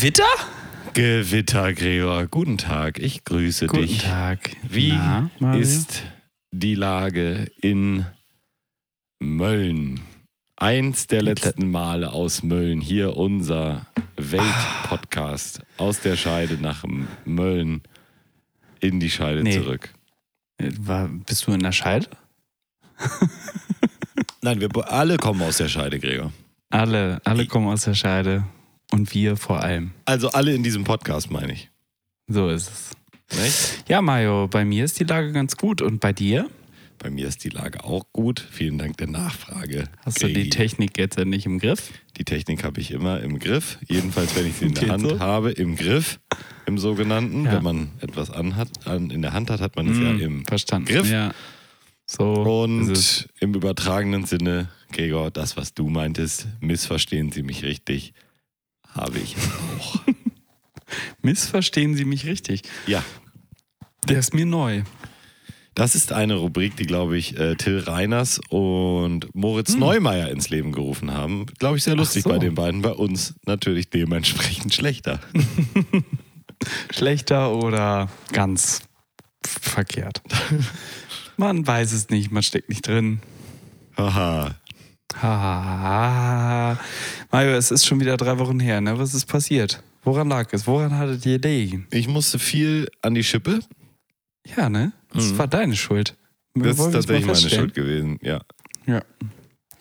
Gewitter? Gewitter, Gregor. Guten Tag, ich grüße Guten dich. Tag. Wie Na, ist die Lage in Mölln? Eins der letzten Male aus Mölln. Hier unser Weltpodcast aus der Scheide nach Mölln in die Scheide Nee. zurück. Äh, War, bist du in der Scheide? Nein, wir alle kommen aus der Scheide, Gregor. Alle, alle kommen aus der Scheide. Und wir vor allem. Also alle in diesem Podcast, meine ich. So ist es. Nicht? Ja, Mario, bei mir ist die Lage ganz gut. Und bei dir? Bei mir ist die Lage auch gut. Vielen Dank der Nachfrage. Hast du die. Technik jetzt endlich im Griff? Die Technik habe ich immer im Griff. Jedenfalls, wenn ich sie in der Hand so? habe, im Griff, im sogenannten. Ja. Wenn man etwas anhat, an, in der Hand hat, hat man es ja Hm, im Verstanden. Griff. Ja. So. Und im übertragenen Sinne, Gregor, das, was du meintest, missverstehen Sie mich richtig, habe ich auch. Missverstehen Sie mich richtig. ja, Der ist mir neu. das ist eine Rubrik, die, glaube ich, äh, Till Reiners und Moritz Hm. Neumeier ins Leben gerufen haben. Glaube ich, sehr lustig so. bei den beiden. Bei uns natürlich dementsprechend schlechter. Schlechter oder ganz verkehrt. Man weiß es nicht, man steckt nicht drin. Haha. Ha, Mario, es ist schon wieder drei Wochen her, ne? Was ist passiert? Woran lag es? Woran hattet ihr gelegen? Ich musste viel an die Schippe. Ja, ne? Das Mhm. war deine Schuld. Wir Das ist tatsächlich meine. Schuld gewesen, ja. Ja.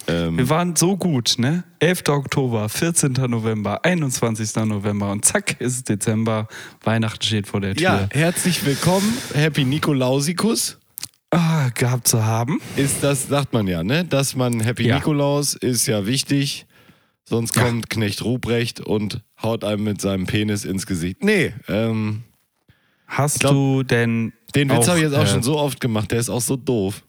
Ähm, Wir waren so gut, ne? 11. Oktober, 14. November, 21. November und zack ist Dezember. Weihnachten steht vor der Tür. ja, herzlich willkommen, Happy Nikolausikus. Ah, gehabt zu haben. Ist das, sagt man ja, ne? Dass man Happy Ja. Nikolaus ist ja wichtig, sonst Ja. kommt Knecht Ruprecht und haut einem mit seinem Penis ins Gesicht. Nee, ähm, Hast glaub, du denn. den Witz habe ich jetzt auch äh, schon so oft gemacht, der ist auch so doof.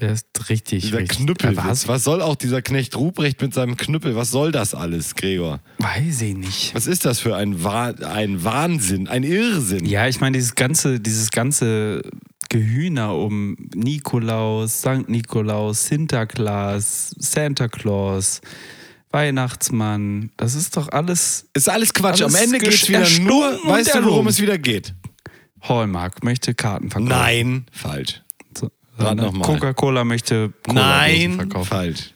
Der ist richtig. Dieser richtig. Knüppel. Was? Was soll auch dieser Knecht Ruprecht mit seinem Knüppel? Was soll das alles, Gregor? Weiß ich nicht. Was ist das für ein, Wah ein Wahnsinn, ein Irrsinn? Ja, ich meine, dieses ganze, dieses ganze Gehühner um Nikolaus, Sankt Nikolaus, Sinterklaas, Santa Claus, Weihnachtsmann, das ist doch alles Ist alles Quatsch. Am Alles Ende geht es wieder nur, weißt du, worum es wieder geht? Hallmark möchte Karten verkaufen. Nein, falsch. So. Coca-Cola möchte Cola Nein, verkaufen. falsch.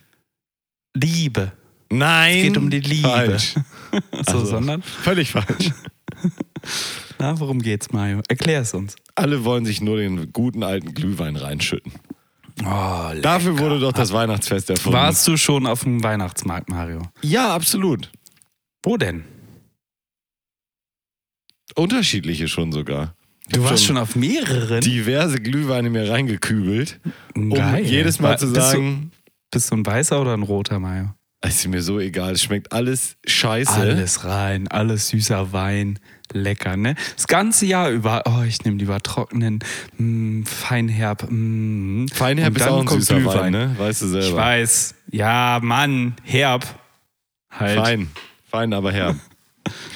Liebe. Nein, Es geht um die Liebe. Falsch. So, Also, sondern, Völlig falsch. na, worum geht's, Mario? Erklär es uns. Alle wollen sich nur den guten alten Glühwein reinschütten. Oh, Dafür wurde doch das Weihnachtsfest erfunden. Warst du schon auf dem Weihnachtsmarkt, Mario? Ja, absolut. Wo denn? Unterschiedliche schon sogar. Du warst schon auf mehreren? diverse Glühweine mir reingekübelt, um Geil. jedes Mal zu bist du- sagen, Bist du ein weißer oder ein roter es ist mir so egal, es schmeckt alles scheiße. Alles rein, alles süßer Wein, lecker, ne? Das ganze Jahr über, oh, ich nehme lieber trockenen, mm, feinherb. Mm. Feinherb Und ist auch ein süßer Glühwein. Wein, ne? Weißt du selber. Ich weiß. Ja, Mann, herb. Halt. Fein. Fein, aber herb.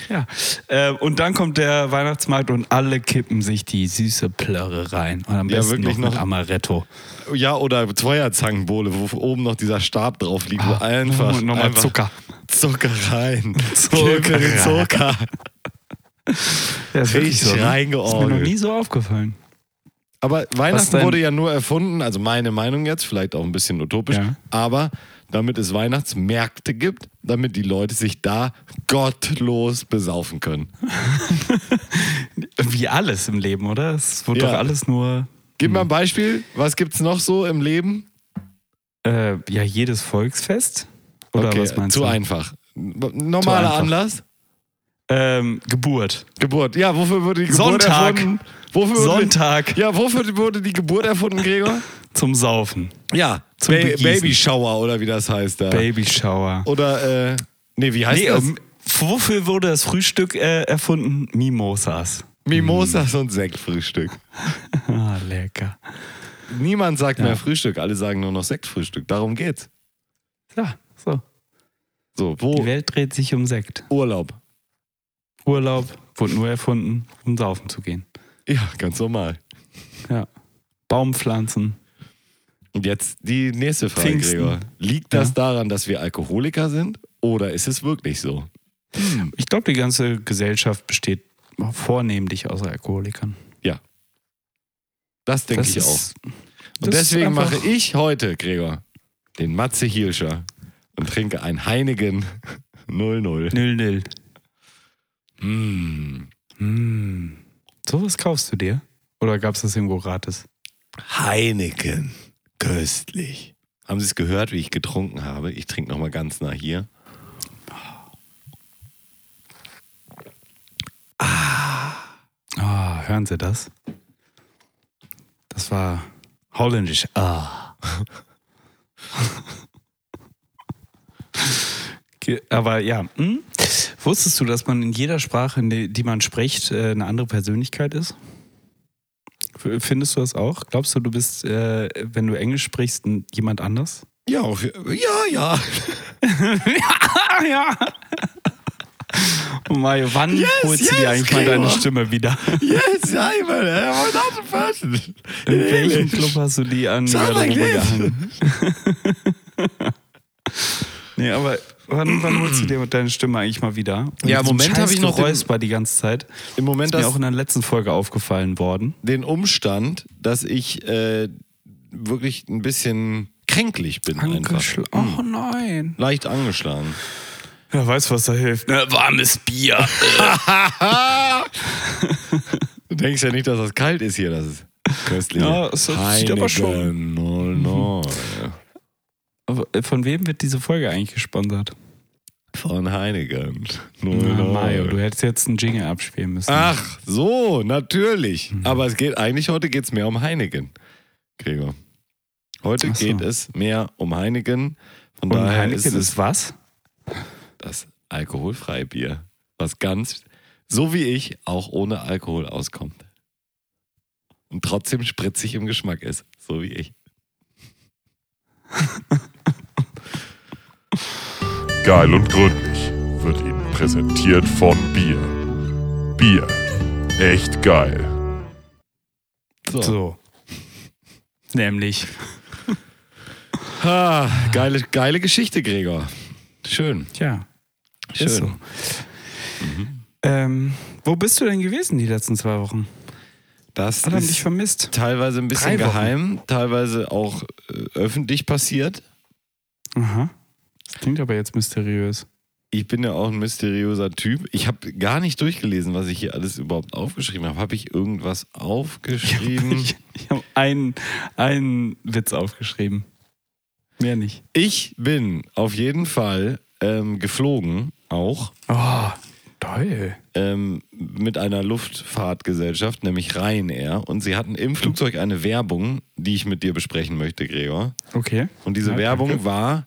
Ja. Äh, und dann kommt der Weihnachtsmarkt und alle kippen sich die süße Plörre rein. Und am Ja, besten wirklich noch mit noch- Amaretto. Ja, oder Zweierzangenbowle, wo oben noch dieser Stab drauf liegt. wo einfach nochmal Zucker. Zucker rein. Zucker rein. Zucker. Ja, Richtig so, ne? Ist mir noch nie so aufgefallen. Aber Weihnachten wurde ja nur erfunden, also meine Meinung jetzt, vielleicht auch ein bisschen utopisch, Ja. aber damit es Weihnachtsmärkte gibt, damit die Leute sich da gottlos besaufen können. Wie alles im Leben, oder? Es wurde Ja. doch alles nur. Gib mal ein Beispiel, was gibt's noch so im Leben? Äh, ja, jedes Volksfest? Oder was meinst zu du? einfach. Normaler einfach. Anlass? Ähm, Geburt. Geburt. Ja, wofür wurde die Geburt Sonntag. erfunden? Wofür wurde, Sonntag Ja, wofür wurde die Geburt erfunden, Gregor? zum Saufen. Ja, Zum ba Begießen. Baby Shower oder wie das heißt da. Baby Shower. Oder, äh, nee, wie heißt Nee, das? ähm, wofür wurde das Frühstück äh, erfunden? Mimosas. Mimosas und Sektfrühstück. Ah, lecker. Niemand sagt Ja. mehr Frühstück, alle sagen nur noch Sektfrühstück. Darum geht's. Ja, so. So, wo Die Welt dreht sich um Sekt. Urlaub? Urlaub wurde nur erfunden, um saufen zu gehen. Ja, ganz normal. Ja. Baumpflanzen. Und jetzt die nächste Frage, Pfingsten. Gregor. Liegt das ja. daran, dass wir Alkoholiker sind oder ist es wirklich so? Hm, ich glaube, die ganze Gesellschaft besteht vornehmlich aus Alkoholikern. Ja. Das denke ich ist, auch. Und deswegen mache ich heute, Gregor, den Matze Hielscher und trinke ein Heinigen 00. 00. Mm. Mm. Sowas kaufst du dir? Oder gab es das irgendwo gratis? Heineken. Köstlich. Haben Sie es gehört, wie ich getrunken habe? Ich trinke nochmal ganz nah hier. Ah. ah. hören Sie das? Das war holländisch. Ah. Aber ja, hm? Wusstest du, dass man in jeder Sprache, in die man spricht, äh, eine andere Persönlichkeit ist? Findest du das auch? Glaubst du, du bist, äh, wenn du Englisch sprichst, jemand anders? Ja, auf, ja, ja. Ah, ja. Oh Mario, wann Yes, holst du yes, dir eigentlich mal deine. Stimme wieder? Yes, I was not a person. In welchem Club hast du die an Sound like this. nee, aber wann, wann holst du dir deine Stimme eigentlich mal wieder? Und Ja, im Moment hab scheiß ich noch Geräusper die ganze Zeit. Im Moment Ist mir das, auch in der letzten Folge aufgefallen worden. den Umstand, dass ich äh, wirklich ein bisschen kränklich bin einfach. Angeschl Hm. Oh nein. Leicht angeschlagen. Ja, weißt du, was da hilft? Ne? Warmes Bier. Du denkst ja nicht, dass das kalt ist hier, das ist köstlich. Ja, es sieht aber schon. Heineken 00. Von wem wird diese Folge eigentlich gesponsert? Von Heineken Na, 00. Mario, du hättest jetzt einen Jingle abspielen müssen. Ach, so, natürlich. Mhm. Aber es geht eigentlich, heute geht es mehr um Heineken, Gregor. Heute so. geht es mehr um Heineken. Von Und daher Heineken ist ist, es was? das alkoholfreie Bier, was ganz, so wie ich, auch ohne Alkohol auskommt. Und trotzdem spritzig im Geschmack ist, so wie ich. Geil und gründlich wird Ihnen präsentiert von Bier. Bier. Echt geil. So. So. Nämlich. Ah, geile, geile Geschichte, Gregor. Schön, Tja, schön. ist so. Ähm, wo bist du denn gewesen die letzten zwei Wochen? Das Alle haben dich ist vermisst. teilweise ein bisschen geheim, teilweise auch äh, öffentlich passiert. Aha. Das klingt aber jetzt mysteriös. Ich bin ja auch ein mysteriöser Typ. Ich habe gar nicht durchgelesen, was ich hier alles überhaupt aufgeschrieben habe. Habe ich irgendwas aufgeschrieben? Ich, habe einen, einen Witz aufgeschrieben. Mehr nicht. Ich bin auf jeden Fall ähm, geflogen, auch Oh, toll. ähm, mit einer Luftfahrtgesellschaft, nämlich Ryanair. Und sie hatten im Flugzeug eine Werbung, die ich mit dir besprechen möchte, Gregor. Okay. Und diese Ja, Werbung danke. war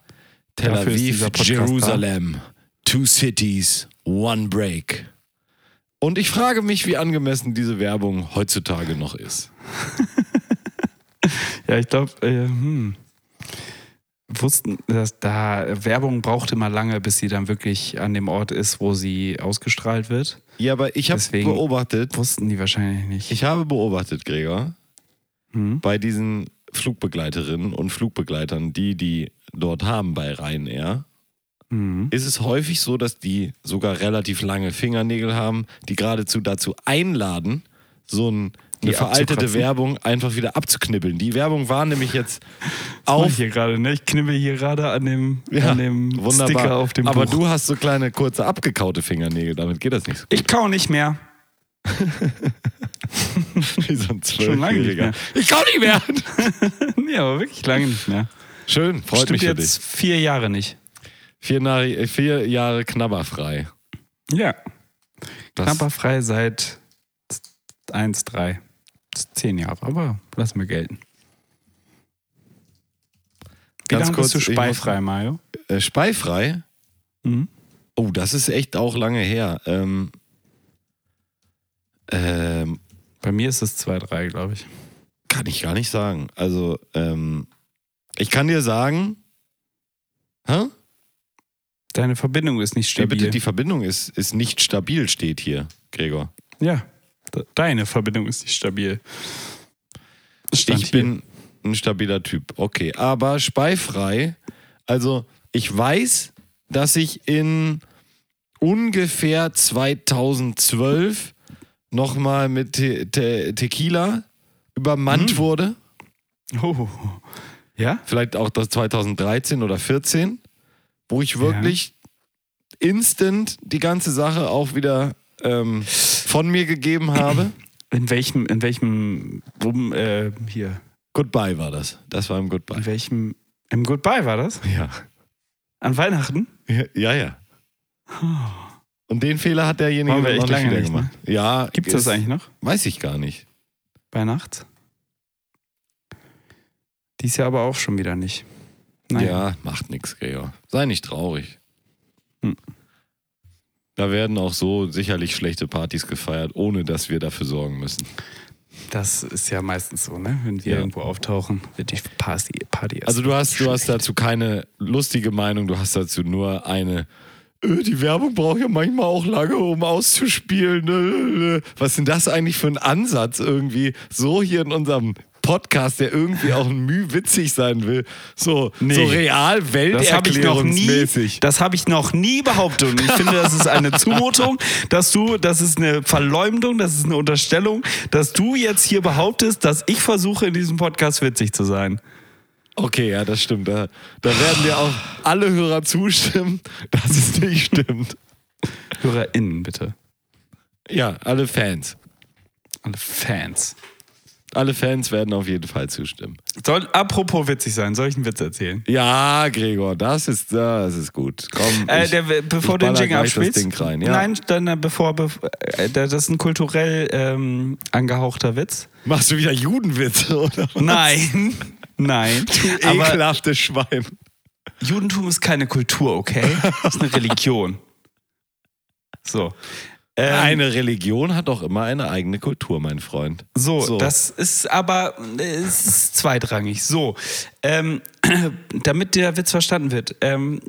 Tel Aviv. Jerusalem, two cities, one break. Und ich frage mich, wie angemessen diese Werbung heutzutage noch ist. Ja, ich glaube, äh, hm. Wussten, dass da Werbung braucht immer lange, bis sie dann wirklich an dem Ort ist, wo sie ausgestrahlt wird. Ja, aber ich habe beobachtet, Wussten die wahrscheinlich nicht. ich habe beobachtet, Gregor, Hm? bei diesen Flugbegleiterinnen und Flugbegleitern, die die dort haben bei Ryanair, Hm. ist es häufig so, dass die sogar relativ lange Fingernägel haben, die geradezu dazu einladen, so ein, eine Die veraltete. Werbung einfach wieder abzuknibbeln. Die Werbung war nämlich jetzt Mach ich auf. hier gerade, ne? Ich knibbel hier gerade an dem, Ja, an dem wunderbar. Sticker auf dem Aber Buch. du hast so kleine, kurze, abgekaute Fingernägel, damit geht das nicht so. ich kau nicht mehr. Wie so ein Schon lange nicht Zwölfjähriger. Ich kann nicht mehr! nee, aber wirklich lange nicht mehr. Schön, freut Stimmt mich für jetzt dich. vier Jahre nicht. Vier, Nari- vier Jahre knabberfrei. Ja. Das- Knapperfrei seit 1, 3, 10 Jahre, aber lass mir gelten. Wie Ganz lange kurz, bist du ich muss- speifrei, Mario? Äh, speifrei? Mhm. Oh, das ist echt auch lange her. Ähm, ähm, Bei mir ist es 2, 3, glaube ich. kann ich gar nicht sagen. Also, ähm, ich kann dir sagen, hä? Deine Verbindung ist nicht Ja, stabil. bitte, die Verbindung ist, ist nicht stabil, steht hier, Gregor. Ja, de- deine Verbindung ist nicht stabil. Stand ich hier. bin ein stabiler Typ. Okay, aber speifrei, also ich weiß, dass ich in ungefähr 2012 nochmal mit Te Te Tequila übermannt Hm. wurde. Oh. Ja? Vielleicht auch das 2013 oder 14, wo ich wirklich instant die ganze Sache auch wieder ähm, von mir gegeben habe. In welchem, in welchem, um, äh, hier, Goodbye war das. Das war im Goodbye. in welchem, im Goodbye war das? Ja. An Weihnachten? Ja, ja. Und den Fehler hat derjenige noch nicht lange wieder nicht, ne? gemacht. Ja, Gibt's das ist- eigentlich noch? Weiß ich gar nicht. Bei Nacht? Dies Jahr aber auch schon wieder nicht. Naja. Ja, macht nichts, Gregor. Sei nicht traurig. Hm. Da werden auch so sicherlich schlechte Partys gefeiert, ohne dass wir dafür sorgen müssen. Das ist ja meistens so, ne? Wenn wir Ja. irgendwo auftauchen, wird die Party, Party Also du hast, du hast dazu keine lustige Meinung, du hast dazu nur eine. "Äh, Die Werbung braucht ja manchmal auch lange, um auszuspielen. Äh, äh." Was ist denn das eigentlich für ein Ansatz irgendwie? So hier in unserem Podcast, der irgendwie auch müh witzig sein will. So, Nee. so real Das habe ich noch nie, welterklärungsmäßig. das habe ich noch nie behauptet. Und ich finde, das ist eine Zumutung, dass du, das ist eine Verleumdung, das ist eine Unterstellung, dass du jetzt hier behauptest, dass ich versuche, in diesem Podcast witzig zu sein. Okay, ja, das stimmt. Da, da werden dir auch alle Hörer zustimmen, dass es nicht stimmt. HörerInnen, bitte. Ja, alle Fans. Alle Fans. Alle Fans werden auf jeden Fall zustimmen. Soll, apropos witzig sein, soll ich einen Witz erzählen? Ja, Gregor, das ist, das ist gut. Komm, Äh, ich- der, bevor ich du den Jingle gleich das abspielst. Ding rein, ja. Nein, dann äh, bevor, bev- äh, das ist ein kulturell ähm, angehauchter Witz. Machst du wieder Judenwitze, oder? was? Nein, nein. Du ekelhaftes Schwein. Judentum ist keine Kultur, okay? Das ist eine Religion. So. Ähm, Eine Religion hat doch immer eine eigene Kultur, mein Freund. So, So. das ist aber es ist zweitrangig. So, ähm, damit der Witz verstanden wird, ähm,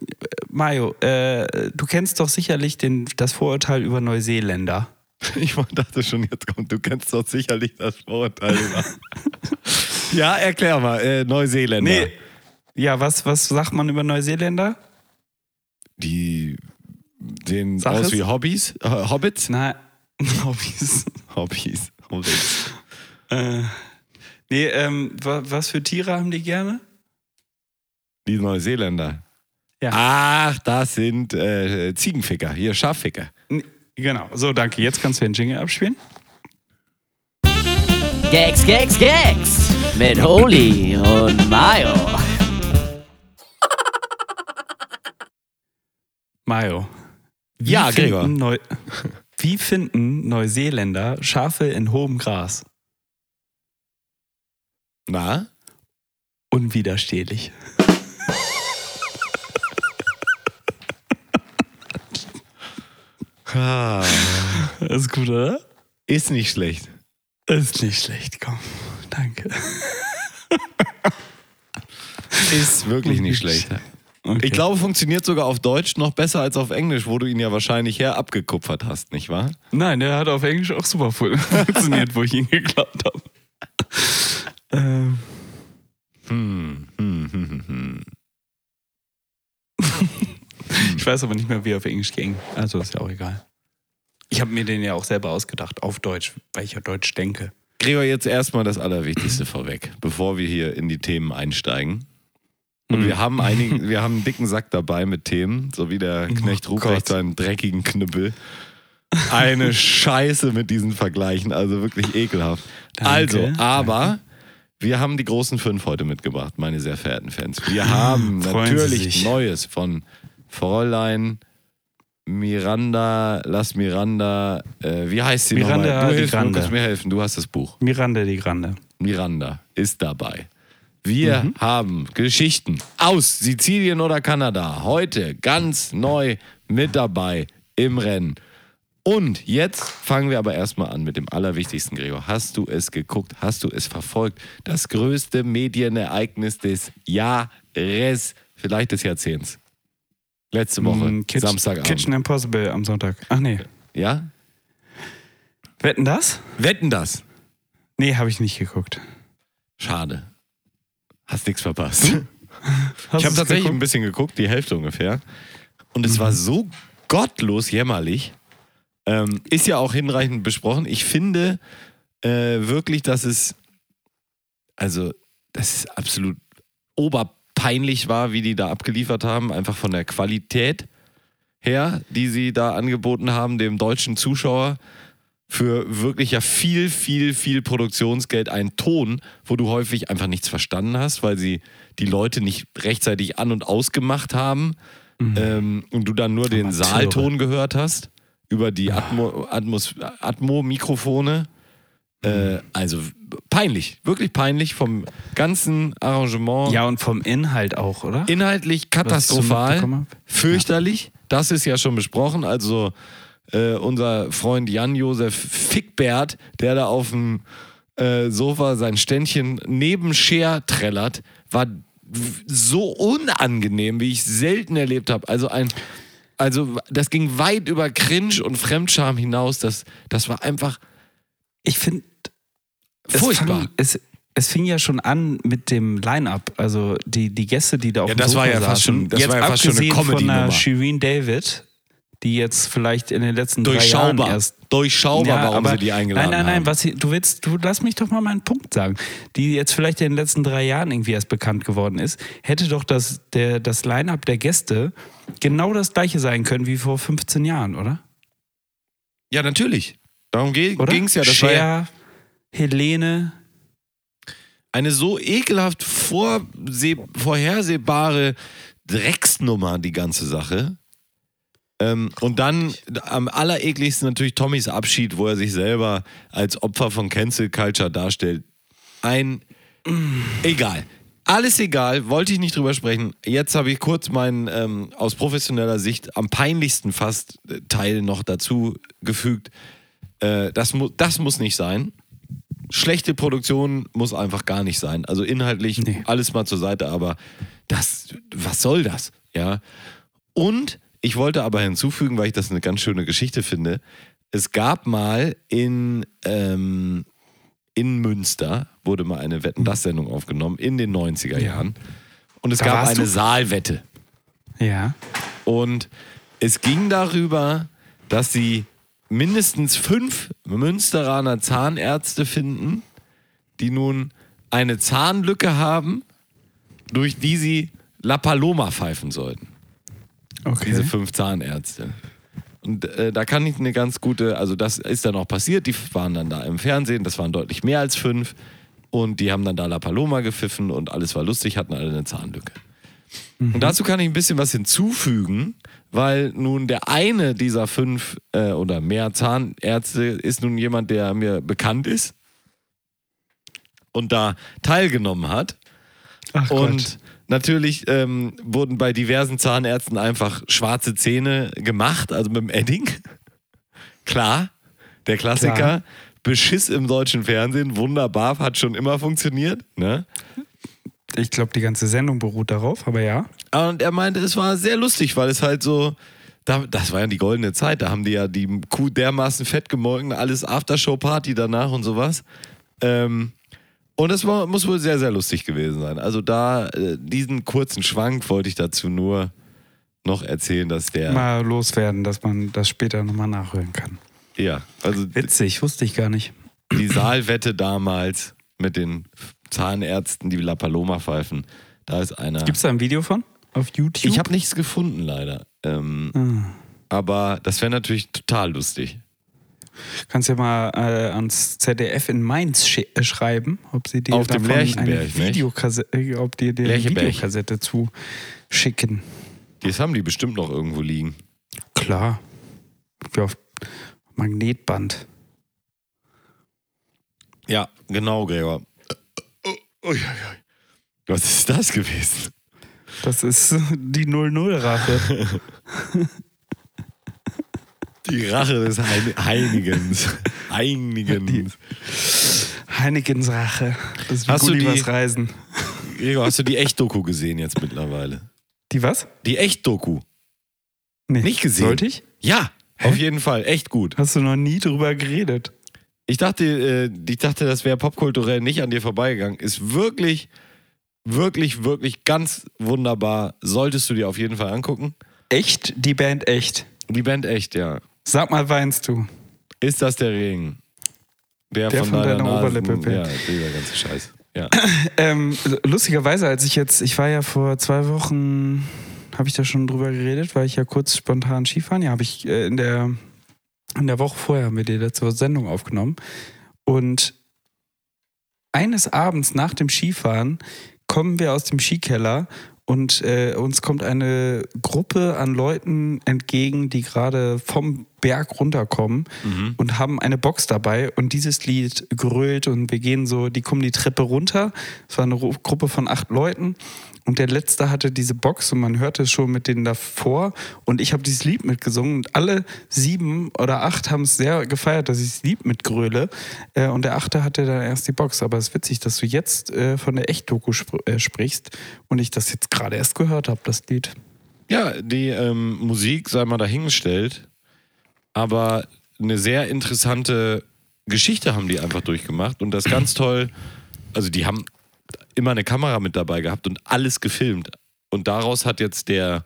Mario, äh, du kennst doch sicherlich den, das Vorurteil über Neuseeländer. Ich dachte schon, jetzt kommt, du kennst doch sicherlich das Vorurteil. über- ja, erklär mal, äh, Neuseeländer. Nee. Ja, was, was sagt man über Neuseeländer? Die sehen Sag aus es. wie Hobbys. Hobbits? Na, Hobbys. Hobbys. Hobbits. Äh, nee, ähm, wa, was für Tiere haben die gerne? Die Neuseeländer. Ja. Ach, das sind äh, Ziegenficker, hier Schafficker. N- Genau, so danke. Jetzt kannst du den Jingle abspielen. Gags, Gags, Gags mit Holy und Mayo. Mario. Wie Ja, finden Gregor. Neu wie finden Neuseeländer Schafe in hohem Gras? Na? Unwiderstehlich. Ah, ist gut, oder? ist nicht schlecht. Ist nicht schlecht, komm. Danke. Ist wirklich nicht schlecht. Okay. Ich glaube, funktioniert sogar auf Deutsch noch besser als auf Englisch, wo du ihn ja wahrscheinlich her abgekupfert hast, nicht wahr? Nein, der hat auf Englisch auch super fu- funktioniert, wo ich ihn geklappt habe. Ähm, Hm, hm, hm, hm, hm. ich weiß aber nicht mehr, wie er auf Englisch ging. Also ist ja auch egal. Ich habe mir den ja auch selber ausgedacht, auf Deutsch, weil ich ja Deutsch denke. Gregor, jetzt erstmal das Allerwichtigste vorweg, bevor wir hier in die Themen einsteigen. Und Mhm. wir haben einigen, wir haben einen dicken Sack dabei mit Themen, so wie der Knecht Oh Ruprecht seinen dreckigen Knüppel. Eine Scheiße mit diesen Vergleichen, also wirklich ekelhaft. Danke, also, aber wir haben die großen fünf heute mitgebracht, meine sehr verehrten Fans. Wir haben Freuen Sie natürlich. Neues von Fräulein Miranda, Las Miranda, äh, wie heißt sie Miranda nochmal? Du die hilfst Grande. kannst mir helfen, du hast das Buch. Miranda die Grande. Miranda ist dabei. Wir Mhm. haben Geschichten aus Sizilien oder Kanada. Heute ganz neu mit dabei im Rennen. Und jetzt fangen wir aber erstmal an mit dem Allerwichtigsten, Gregor. Hast du es geguckt? Hast du es verfolgt? Das größte Medienereignis des Jahres, vielleicht des Jahrzehnts. Letzte Woche, Mm, Kitch- Samstagabend. Kitchen Impossible am Sonntag. Ach nee. Ja? Wetten das? Wetten das? Nee, habe ich nicht geguckt. Schade. Hast nichts verpasst. Hast Ich habe tatsächlich ein geguckt? bisschen geguckt, die Hälfte ungefähr. Und es war so gottlos jämmerlich. Ähm, ist ja auch hinreichend besprochen. Ich finde äh, wirklich, dass es, also, dass es absolut oberpeinlich war, wie die da abgeliefert haben, einfach von der Qualität her, die sie da angeboten haben, dem deutschen Zuschauer für wirklich ja viel, viel, viel Produktionsgeld einen Ton, wo du häufig einfach nichts verstanden hast, weil sie die Leute nicht rechtzeitig an- und ausgemacht haben ähm, und du dann nur den Amateure. Saalton gehört hast über die Atmo- Atmos- Atmo-Mikrofone. Äh, also peinlich, wirklich peinlich vom ganzen Arrangement. Ja, und vom Inhalt auch, oder? Inhaltlich katastrophal, fürchterlich. Das ist ja schon besprochen. Also äh, unser Freund Jan-Josef Fickbert, der da auf dem äh, Sofa sein Ständchen neben Cher trällert, war so unangenehm, wie ich selten erlebt habe. Also ein also das ging weit über Cringe und Fremdscham hinaus. Das, das war einfach Ich finde, es, furchtbar. fang- es, es fing ja schon an mit dem Line-Up. Also die, die Gäste, die da auf Ja, dem das Sofa war ja saßen. fast schon- das jetzt war ja fast schon eine abgesehen von Comedy-Nummer. einer Shireen David, die jetzt vielleicht in den letzten drei Jahren durchschaubar. erst Durchschaubar, Ja, warum aber- sie die eingeladen Nein, nein, nein, haben. was du willst, du lass mich doch mal meinen Punkt sagen. Die jetzt vielleicht in den letzten drei Jahren irgendwie erst bekannt geworden ist, hätte doch das, der, das Line-Up der Gäste genau das gleiche sein können wie vor 15 Jahren, oder? Ja, natürlich. Darum ging es ja. Das war ja Cher, Helene, eine so ekelhaft vorhersehbare Drecksnummer, die ganze Sache. Ähm, und dann am allerekligsten natürlich Tommys Abschied, wo er sich selber als Opfer von Cancel Culture darstellt. Ein. Egal. Alles egal, wollte ich nicht drüber sprechen. Jetzt habe ich kurz meinen ähm, aus professioneller Sicht am peinlichsten fast äh, Teil noch dazu gefügt. Äh, das, mu das muss nicht sein. Schlechte Produktion muss einfach gar nicht sein. Also inhaltlich Nee. alles mal zur Seite, aber das, was soll das? Ja. Und ich wollte aber hinzufügen, weil ich das eine ganz schöne Geschichte finde. Es gab mal in, ähm, in Münster, wurde mal eine Wetten das Sendung aufgenommen in den 90er Jahren. Und es Da gab eine du? Saalwette. ja. Und es ging darüber, dass sie mindestens fünf Münsteraner Zahnärzte finden, die nun eine Zahnlücke haben, durch die sie La Paloma pfeifen sollten. Okay. Diese fünf Zahnärzte. Und äh, da kann ich eine ganz gute, also das ist dann auch passiert, die waren dann da im Fernsehen, das waren deutlich mehr als fünf. Und die haben dann da La Paloma gepfiffen und alles war lustig, hatten alle eine Zahnlücke. Und dazu kann ich ein bisschen was hinzufügen, weil nun der eine dieser fünf äh, oder mehr Zahnärzte ist nun jemand, der mir bekannt ist und da teilgenommen hat. Ach Und natürlich ähm, wurden bei diversen Zahnärzten einfach schwarze Zähne gemacht, also mit dem Edding. Klar, der Klassiker. Klar. Beschiss im deutschen Fernsehen, wunderbar, hat schon immer funktioniert. Ne? Ich glaube, die ganze Sendung beruht darauf, aber ja. Und er meinte, es war sehr lustig, weil es halt so, da, das war ja die goldene Zeit, da haben die ja die Kuh dermaßen fett gemolken, alles Aftershow-Party danach und sowas. Ähm, und es war, muss wohl sehr, sehr lustig gewesen sein. Also da, äh, diesen kurzen Schwank wollte ich dazu nur noch erzählen, dass der, Mal loswerden, dass man das später nochmal nachhören kann. ja, also Witzig, wusste ich gar nicht. die Saalwette damals mit den Zahnärzten, die La Paloma pfeifen, da ist einer... Gibt es da ein Video von? Auf YouTube? ich habe nichts gefunden, leider. Ähm, Ah. aber das wäre natürlich total lustig. Kannst ja mal äh, ans ZDF in Mainz sch äh, schreiben, ob sie dir Auf davon eine? Videokassette, äh, ob die dir eine. Videokassette zuschicken. Das haben die bestimmt noch irgendwo liegen. Klar. Wie auf Magnetband. Ja, genau, Gregor. Uiuiui. Was ist das gewesen? Das ist die 00-Rache. Die Rache des Hein Heinigens. Heinigens. Heinegens Rache. Das ist wie Hast du die- Reisen. Gregor, hast du die Echt-Doku gesehen jetzt mittlerweile? Die was? Die Echt-Doku. Nee. Nicht gesehen? Sollte ich? Ja, auf jeden Fall. Echt gut. Hast du noch nie drüber geredet? Ich dachte, äh, ich dachte, das wäre popkulturell nicht an dir vorbeigegangen. Ist wirklich, wirklich, wirklich ganz wunderbar. Solltest du dir auf jeden Fall angucken. Echt? Die Band echt? Die Band echt, ja. Sag mal, weinst du? Ist das der Regen? Der, Der von deiner Oberlippe, Per. Ja, dieser ganze Scheiß. Ja. Ähm, lustigerweise, als ich jetzt, ich war ja vor zwei Wochen, habe ich da schon drüber geredet, weil ich ja kurz spontan Skifahren. Ja, habe ich äh, in der in der Woche vorher haben wir die letzte Sendung aufgenommen und eines Abends nach dem Skifahren kommen wir aus dem Skikeller und äh, uns kommt eine Gruppe an Leuten entgegen, die gerade vom Berg runterkommen und haben eine Box dabei. Und dieses Lied grölt und wir gehen so, die kommen die Treppe runter. Es war eine Ru- Gruppe von acht Leuten und der letzte hatte diese Box und man hörte es schon mit denen davor und ich habe dieses Lied mitgesungen und alle sieben oder acht haben es sehr gefeiert, dass ich das Lied mitgröle äh, und der achte hatte dann erst die Box. Aber es ist witzig, dass du jetzt äh, von der Echt-Doku spr äh, sprichst und ich das jetzt gerade erst gehört habe, das Lied. Ja, die ähm, Musik sei mal dahingestellt, aber eine sehr interessante Geschichte haben die einfach durchgemacht und das ganz toll. Also die haben immer eine Kamera mit dabei gehabt und alles gefilmt. Und daraus hat jetzt der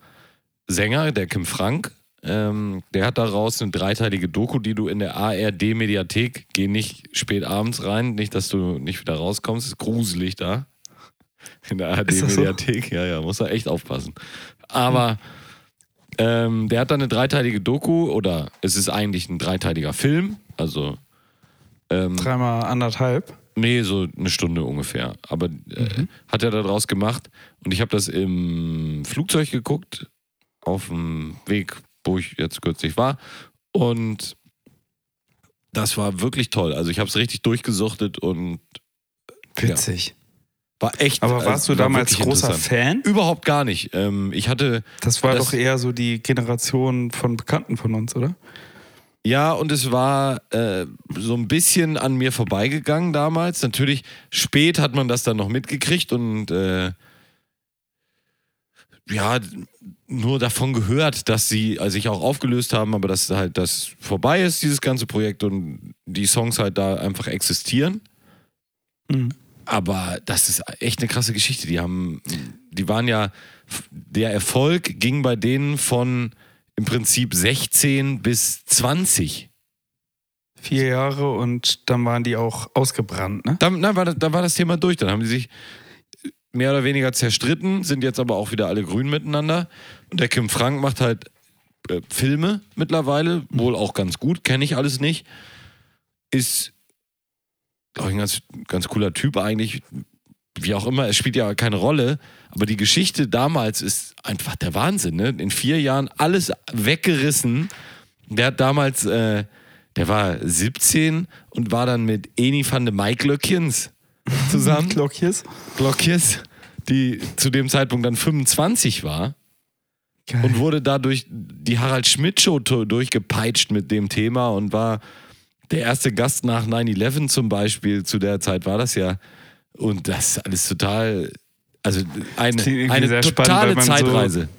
Sänger, der Kim Frank, ähm, der hat daraus eine dreiteilige Doku, die du in der ARD-Mediathek, geh nicht spät abends rein, nicht, dass du nicht wieder rauskommst, ist gruselig da. In der das so? ARD-Mediathek, ja, ja, muss er echt aufpassen. Aber ähm, der hat dann eine dreiteilige Doku oder es ist eigentlich ein dreiteiliger Film, also ähm, Dreimal anderthalb. Nee, so eine Stunde ungefähr. Aber äh, hat er daraus gemacht. Und ich habe das im Flugzeug geguckt, auf dem Weg, wo ich jetzt kürzlich war. Und das war wirklich toll. Also ich habe es richtig durchgesuchtet und Witzig. war echt. Aber äh, warst du war damals großer. Fan? Überhaupt gar nicht. Ähm, ich hatte Das war Das- doch eher so die Generation von Bekannten von uns, oder? Ja, und es war äh, so ein bisschen an mir vorbeigegangen damals. Natürlich, spät hat man das dann noch mitgekriegt und äh, ja, nur davon gehört, dass sie also sich auch aufgelöst haben, aber dass halt das vorbei ist, dieses ganze Projekt und die Songs halt da einfach existieren. Mhm. Aber das ist echt eine krasse Geschichte. Die haben, die waren ja, der Erfolg ging bei denen von im Prinzip 16 bis 20. Vier Jahre und dann waren die auch ausgebrannt, ne? Da, na, war das, da war das Thema durch. Dann haben sie sich mehr oder weniger zerstritten, sind jetzt aber auch wieder alle grün miteinander. Und der Kim Frank macht halt äh, Filme mittlerweile, wohl auch ganz gut, kenne ich alles nicht. Ist, glaube ich, ein ganz, ganz cooler Typ eigentlich. Wie auch immer, es spielt ja keine Rolle. Aber die Geschichte damals ist einfach der Wahnsinn. Ne? In vier Jahren alles weggerissen. Der hat damals, äh, der war 17 und war dann mit Eni van de Maiklöckjens zusammen. Glockjes. Glockjes, die zu dem Zeitpunkt dann 25 war Geil. und wurde dadurch die Harald Schmidt Show to- durchgepeitscht mit dem Thema und war der erste Gast nach 9-11 zum Beispiel. Zu der Zeit war das ja. Und das ist alles total, also eine, eine sehr spannend, totale weil man so- Zeitreise.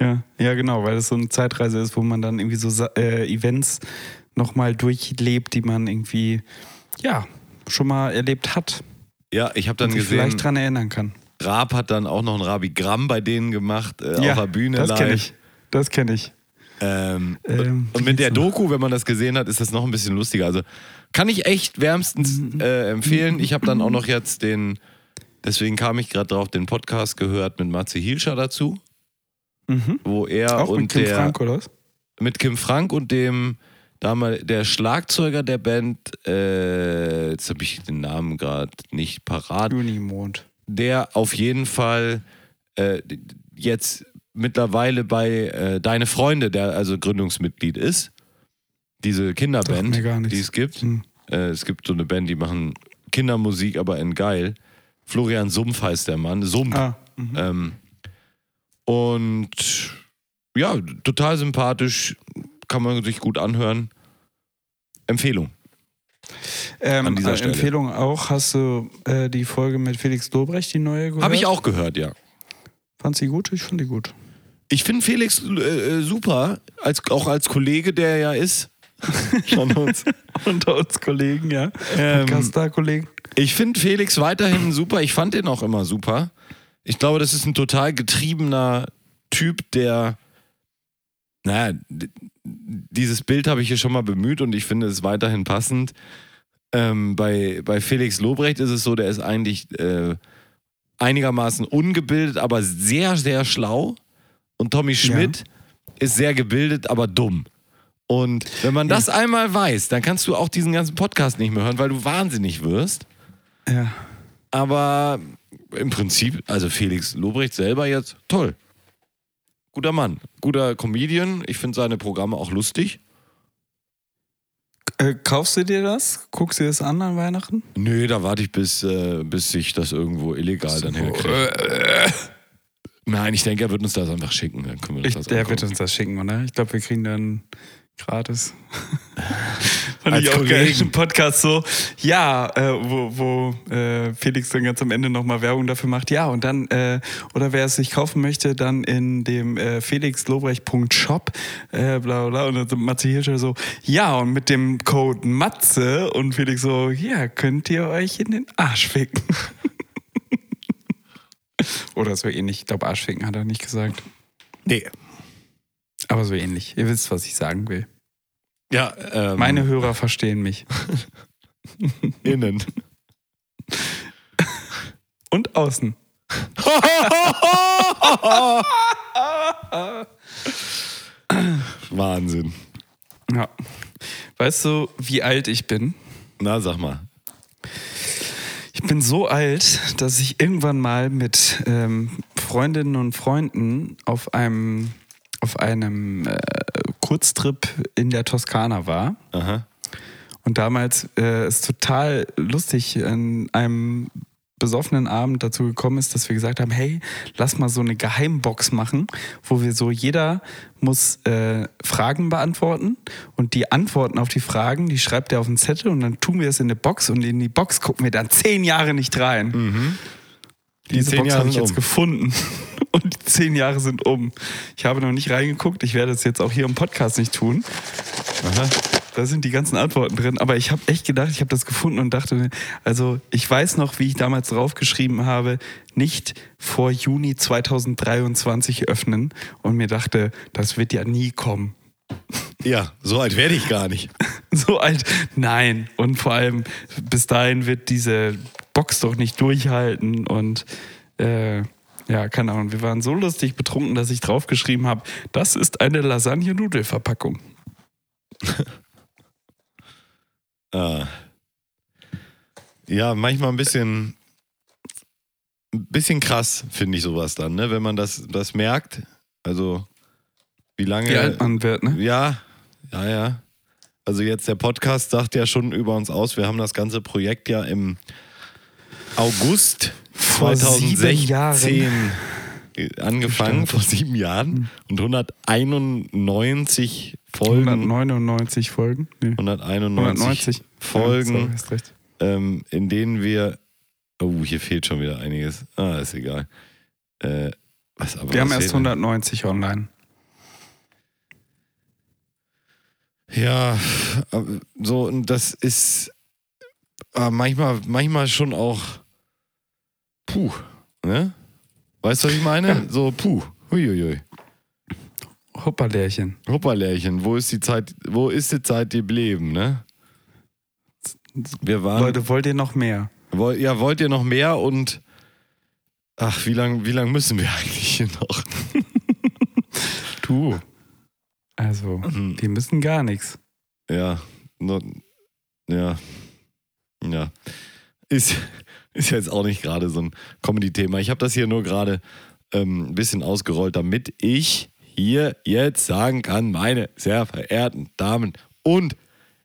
Ja, ja, genau, weil es so eine Zeitreise ist, wo man dann irgendwie so äh, Events nochmal durchlebt, die man irgendwie, ja, schon mal erlebt hat. ja, ich habe dann gesehen, vielleicht dran erinnern kann. Raab hat dann auch noch ein Rabi Gramm bei denen gemacht, äh, ja, auf der Bühne das live. kenne ich. Das kenne ich. Ähm, Ähm, und mit der? Doku, wenn man das gesehen hat, ist das noch ein bisschen lustiger. Also kann ich echt wärmstens Mhm. äh, empfehlen. Ich habe dann auch noch jetzt den, deswegen kam ich gerade drauf, den Podcast gehört mit Matze Hilscher dazu, Mhm. wo er Auch und mit Kim der Frank, oder was? mit Kim Frank und dem damals der Schlagzeuger der Band, äh, jetzt habe ich den Namen gerade nicht parat, Junimond. der auf jeden Fall äh, jetzt mittlerweile bei äh, Deine Freunde, der also Gründungsmitglied ist. Diese Kinderband, die es gibt. Hm. Äh, es gibt so eine Band, die machen Kindermusik, aber in geil. Florian Sumpf heißt der Mann. Sumpf. Ah. Ähm, und ja, total sympathisch, kann man sich gut anhören. Empfehlung. ähm, an dieser äh, Stelle. Empfehlung auch, hast du äh, die Folge mit Felix Dobrecht, die neue gehört? Habe ich auch gehört, ja. Fand sie gut? Ich fand die gut. Ich finde Felix äh, super, als, auch als Kollege, der er ja ist. Von uns. Unter uns Kollegen, ja. Ähm, Podcast-Kollegen. Ich finde Felix weiterhin super. Ich fand den auch immer super. Ich glaube, das ist ein total getriebener Typ, der naja, dieses Bild habe ich hier schon mal bemüht und ich finde es weiterhin passend. Ähm, bei, bei Felix Lobrecht ist es so, der ist eigentlich äh, einigermaßen ungebildet, aber sehr, sehr schlau. Und Tommy Schmidt ist sehr gebildet, aber dumm. Und wenn man das einmal weiß, dann kannst du auch diesen ganzen Podcast nicht mehr hören, weil du wahnsinnig wirst. Ja. Aber im Prinzip, also Felix Lobrecht selber jetzt, toll. Guter Mann, guter Comedian. Ich finde seine Programme auch lustig. Äh, kaufst du dir das? Guckst du dir das an an Weihnachten? Nö, da warte ich, bis, äh, bis ich das irgendwo illegal dann herkriege. Äh, Nein, ich denke, er wird uns das einfach schicken. Dann können wir uns ich, das der angucken. wird uns das schicken, oder? Ich glaube, wir kriegen dann gratis. Fand Als ich auch geil im Podcast so. Ja, äh, wo, wo äh, Felix dann ganz am Ende nochmal Werbung dafür macht. Ja, und dann, äh, oder wer es sich kaufen möchte, dann in dem äh, felixlobrecht.shop, äh, bla bla. Und dann Matze Hirscher so, ja, und mit dem Code Matze und Felix so, ja, könnt ihr euch in den Arsch ficken. oder so ähnlich. Ich glaube, Arschficken hat er nicht gesagt. Nee. Aber so ähnlich. Ihr wisst, was ich sagen will. Ja, ähm, Meine Hörer verstehen mich. Innen. Und außen. Wahnsinn. Ja. Weißt du, wie alt ich bin? Na, sag mal. Ich bin so alt, dass ich irgendwann mal mit ähm, Freundinnen und Freunden auf einem, auf einem äh, Kurztrip in der Toskana war. Aha. Und damals äh, ist total lustig an einem besoffenen Abend dazu gekommen ist, dass wir gesagt haben, hey, lass mal so eine Geheimbox machen, wo wir so, jeder muss äh, Fragen beantworten und die Antworten auf die Fragen, die schreibt er auf einen Zettel und dann tun wir es in eine Box und in die Box gucken wir dann zehn Jahre nicht rein. Diese zehn Box Jahre habe ich jetzt um. gefunden und die zehn Jahre sind um. Ich habe noch nicht reingeguckt, ich werde es jetzt auch hier im Podcast nicht tun. Aha. Da sind die ganzen Antworten drin. Aber ich habe echt gedacht, ich habe das gefunden und dachte, also ich weiß noch, wie ich damals draufgeschrieben habe, nicht vor Juni 2023 öffnen und mir dachte, das wird ja nie kommen. Ja, so alt werde ich gar nicht. So alt, nein. Und vor allem, bis dahin wird diese Box doch nicht durchhalten und äh, ja, keine Ahnung. Wir waren so lustig betrunken, dass ich draufgeschrieben habe, das ist eine Lasagne-Nudelverpackung. Ah. Ja, manchmal ein bisschen, ein bisschen krass, finde ich sowas dann, ne? wenn man das, das merkt. Also, wie lange. Wie alt man wird, ne? Ja, ja, ja. Also, jetzt der Podcast sagt ja schon über uns aus. Wir haben das ganze Projekt ja im August Vor sieben 2016 Jahren. angefangen, vor sieben Jahren. Und 191 Folgen. 199 Folgen. Nee. 191 190 Folgen, Ja, ähm, in denen wir. Oh, hier fehlt schon wieder einiges. Ah, ist egal. Äh, was, aber Wir haben erst fehlt denn? 190 online. Ja, aber so, und das ist äh, manchmal, manchmal schon auch. Puh, ne? Weißt du, was ich meine? Ja. So, puh. Huiuiui. Hopperlärchen. Hopperlärchen, wo ist die Zeit, wo ist die Zeit geblieben, ne? Wir waren. Leute, wollt ihr noch mehr? Woll, ja, wollt ihr noch mehr und ach, wie lange wie lang müssen wir eigentlich hier noch? Du. Also, Mhm. die müssen gar nichts. Ja, nur, ja, ja. Ist, ist jetzt auch nicht gerade so ein Comedy-Thema. Ich habe das hier nur gerade ähm, ein bisschen ausgerollt, damit ich hier jetzt sagen kann, meine sehr verehrten Damen und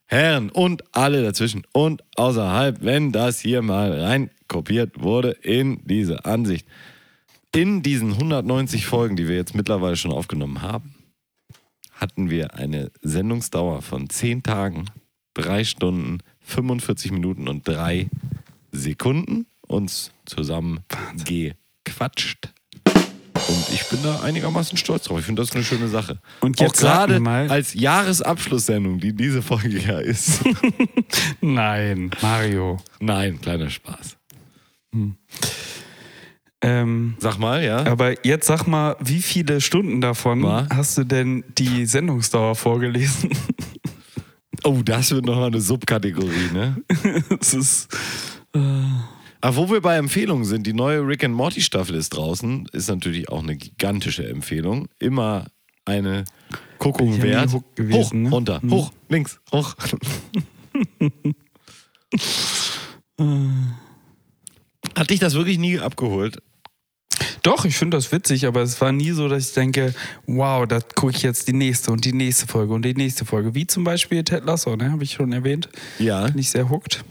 Herren und alle dazwischen und außerhalb, wenn das hier mal rein kopiert wurde in diese Ansicht. In diesen 190 Folgen, die wir jetzt mittlerweile schon aufgenommen haben, hatten wir eine Sendungsdauer von 10 Tagen, 3 Stunden, 45 Minuten und 3 Sekunden uns zusammen gequatscht. Und ich bin da einigermaßen stolz drauf. Ich finde das eine schöne Sache. Und Auch jetzt mir gerade als Jahresabschlusssendung, die diese Folge ja ist. Nein, Mario. Nein, kleiner Spaß. Ähm, Sag mal, ja. aber jetzt sag mal, wie viele Stunden davon Na? hast du denn die Sendungsdauer vorgelesen? Oh, das wird nochmal eine Subkategorie, ne? das ist. Aber wo wir bei Empfehlungen sind, die neue Rick and Morty Staffel ist draußen, ist natürlich auch eine gigantische Empfehlung. Immer eine Guckung ja wert. hooked gewesen, hoch, ne? runter, hoch, links, hoch. Hat dich das wirklich nie abgeholt? Doch, ich finde das witzig, aber es war nie so, dass ich denke, wow, da gucke ich jetzt die nächste und die nächste Folge und die nächste Folge. Wie zum Beispiel Ted Lasso, ne? Habe ich schon erwähnt. Ja. Bin ich sehr hooked.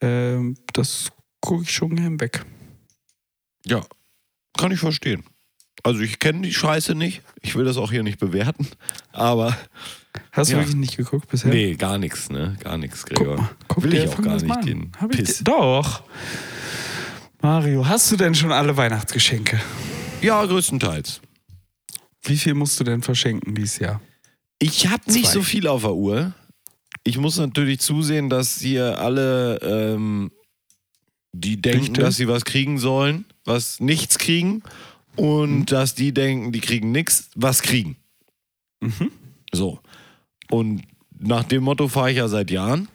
Ähm, das gucke ich schon hinweg. Ja, kann ich verstehen. Also ich kenne die Scheiße nicht. Ich will das auch hier nicht bewerten. Aber Hast du Ja. wirklich nicht geguckt bisher? nee, gar nichts, ne? Gar nichts, Guck Gregor. mal, guck will ich auch gar nicht, den Piss. dir- Doch. Mario, hast du denn schon alle Weihnachtsgeschenke? Ja, größtenteils. Wie viel musst du denn verschenken dieses Jahr? Ich habe nicht so viel auf der Uhr. Ich muss natürlich zusehen, dass hier alle, ähm, die denken, Richte? dass sie was kriegen sollen, was nichts kriegen. Und dass die denken, die kriegen nichts, was kriegen. Mhm. So. Und nach dem Motto fahre ich ja seit Jahren.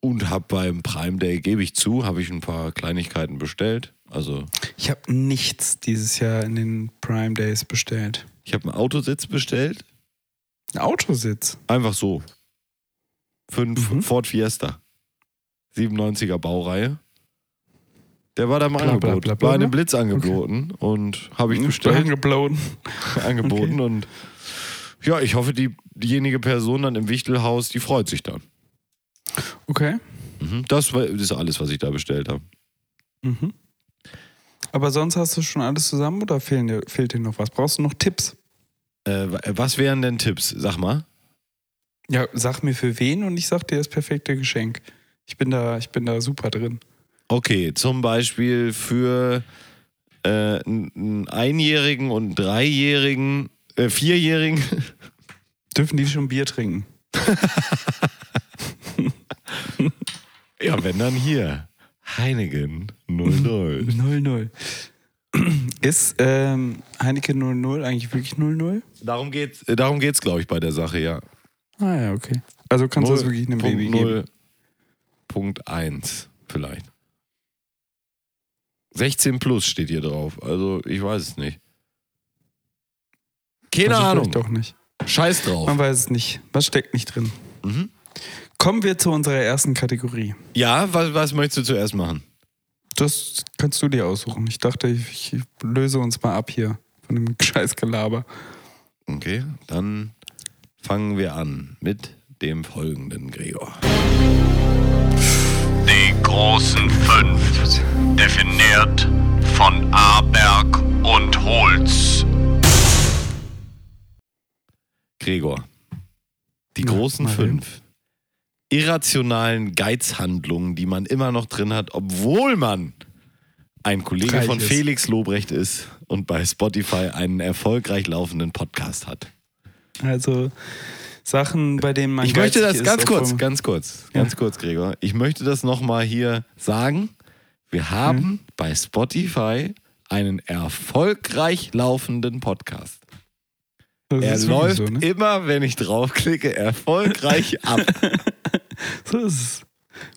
Und habe beim Prime Day, gebe ich zu, habe ich ein paar Kleinigkeiten bestellt. Also Ich habe nichts dieses Jahr in den Prime Days bestellt. ich habe einen Autositz bestellt. Ein Autositz. Einfach so. Fünf Mhm. Ford Fiesta. 97er Baureihe. Der war da im Bla, bla, Angebot. bla, bla, war in dem Blitz angeboten und habe ich bestellt, Angeblown. angeboten und ja, ich hoffe, die, diejenige Person dann im Wichtelhaus, die freut sich dann. Okay. Mhm. Das war- das ist alles, was ich da bestellt habe. Mhm. Aber sonst hast du schon alles zusammen oder fehlen dir, fehlt dir noch was? Brauchst du noch Tipps? Äh, wa- was wären denn Tipps? Sag mal. Ja, sag mir für wen und ich sag dir das perfekte Geschenk. Ich bin da, ich bin da super drin. Okay, zum Beispiel für äh, einen Einjährigen und einen Dreijährigen, äh, Vierjährigen. Dürfen die schon Bier trinken? Ja, wenn dann hier. Heineken 00. 0-0. Ist ähm, Heineken 00 eigentlich wirklich 0-0? Darum geht's, äh, darum geht's, glaube ich, bei der Sache, ja. Ah ja, okay. Also kannst du das wirklich einem Baby geben. Punkt 1 vielleicht. 16 plus steht hier drauf. Also ich weiß es nicht. Keine Also Ahnung. Doch nicht. Scheiß drauf. Man weiß es nicht. Was steckt nicht drin? Mhm. Kommen wir zu unserer ersten Kategorie. Ja, was, was möchtest du zuerst machen? Das kannst du dir aussuchen. Ich dachte, ich, ich löse uns mal ab hier von dem Scheißgelaber. Okay, dann fangen wir an mit dem folgenden, Gregor. Die großen fünf, definiert von Aberg und Holz. Gregor. Die großen fünf irrationalen Geizhandlungen, die man immer noch drin hat, obwohl man ein Kollege Reich von ist. Felix Lobrecht ist und bei Spotify einen erfolgreich laufenden Podcast hat. Also Sachen, bei denen man. ich möchte das ganz kurz, ganz kurz, Ja. ganz kurz, Gregor. Ich möchte das nochmal hier sagen. Wir haben Mhm. bei Spotify einen erfolgreich laufenden Podcast. Das Er läuft So, ne? immer, wenn ich draufklicke, erfolgreich ab. so ist es.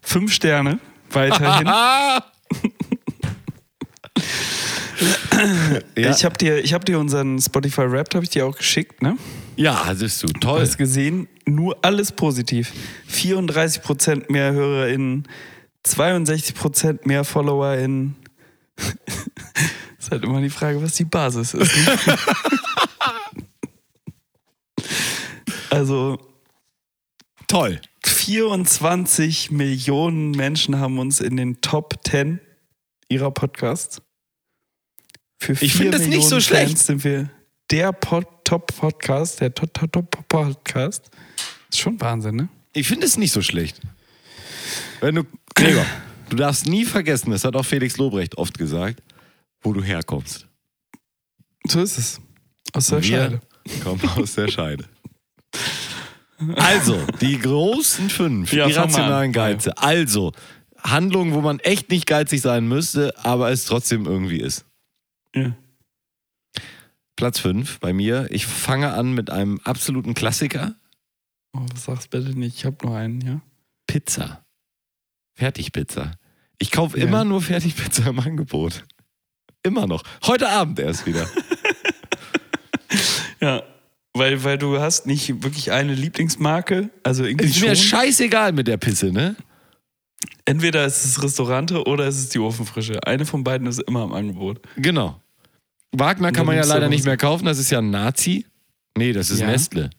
Fünf Sterne weiterhin. Ja, Ich habe dir, ich hab dir unseren Spotify Rap, habe ich dir auch geschickt, ne? Ja, hattest du. Toll. Hast gesehen, nur alles positiv. 34% mehr HörerInnen, 62% mehr FollowerInnen. ist halt immer die Frage, was die Basis ist. Ne? also Toll. 24 Millionen Menschen haben uns in den Top 10 ihrer Podcasts. Für Ich 4 find das nicht so schlecht. Fans sind wir der Pod Top-Podcast, der Top- Top- Top- Podcast. Ist schon Wahnsinn, ne? Ich finde es nicht so schlecht. Wenn du, Gregor, du darfst nie vergessen, das hat auch Felix Lobrecht oft gesagt, wo du herkommst. So ist es. Aus der Wir Scheide. kommen aus der Scheide. Also, die großen fünf Ja, irrationalen. Geize. Also, Handlung, wo man echt nicht geizig sein müsste, aber es trotzdem irgendwie ist. Ja. Platz 5 bei mir. Ich fange an mit einem absoluten Klassiker. Oh, sag's bitte nicht. Ich hab nur einen, ja. Pizza. Fertigpizza. Ich kaufe Ja. immer nur Fertigpizza im Angebot. Immer noch. Heute Abend erst wieder. Ja. Weil, weil du hast nicht wirklich eine Lieblingsmarke. Also irgendwie Ist mir schon. scheißegal mit der Pisse, ne? Entweder ist es Restaurante oder ist es die Ofenfrische. Eine von beiden ist immer im Angebot. Genau. Wagner kann dann man ja leider nicht mehr kaufen, das ist ja ein Nazi. Nee, das ist Ja. Nestle.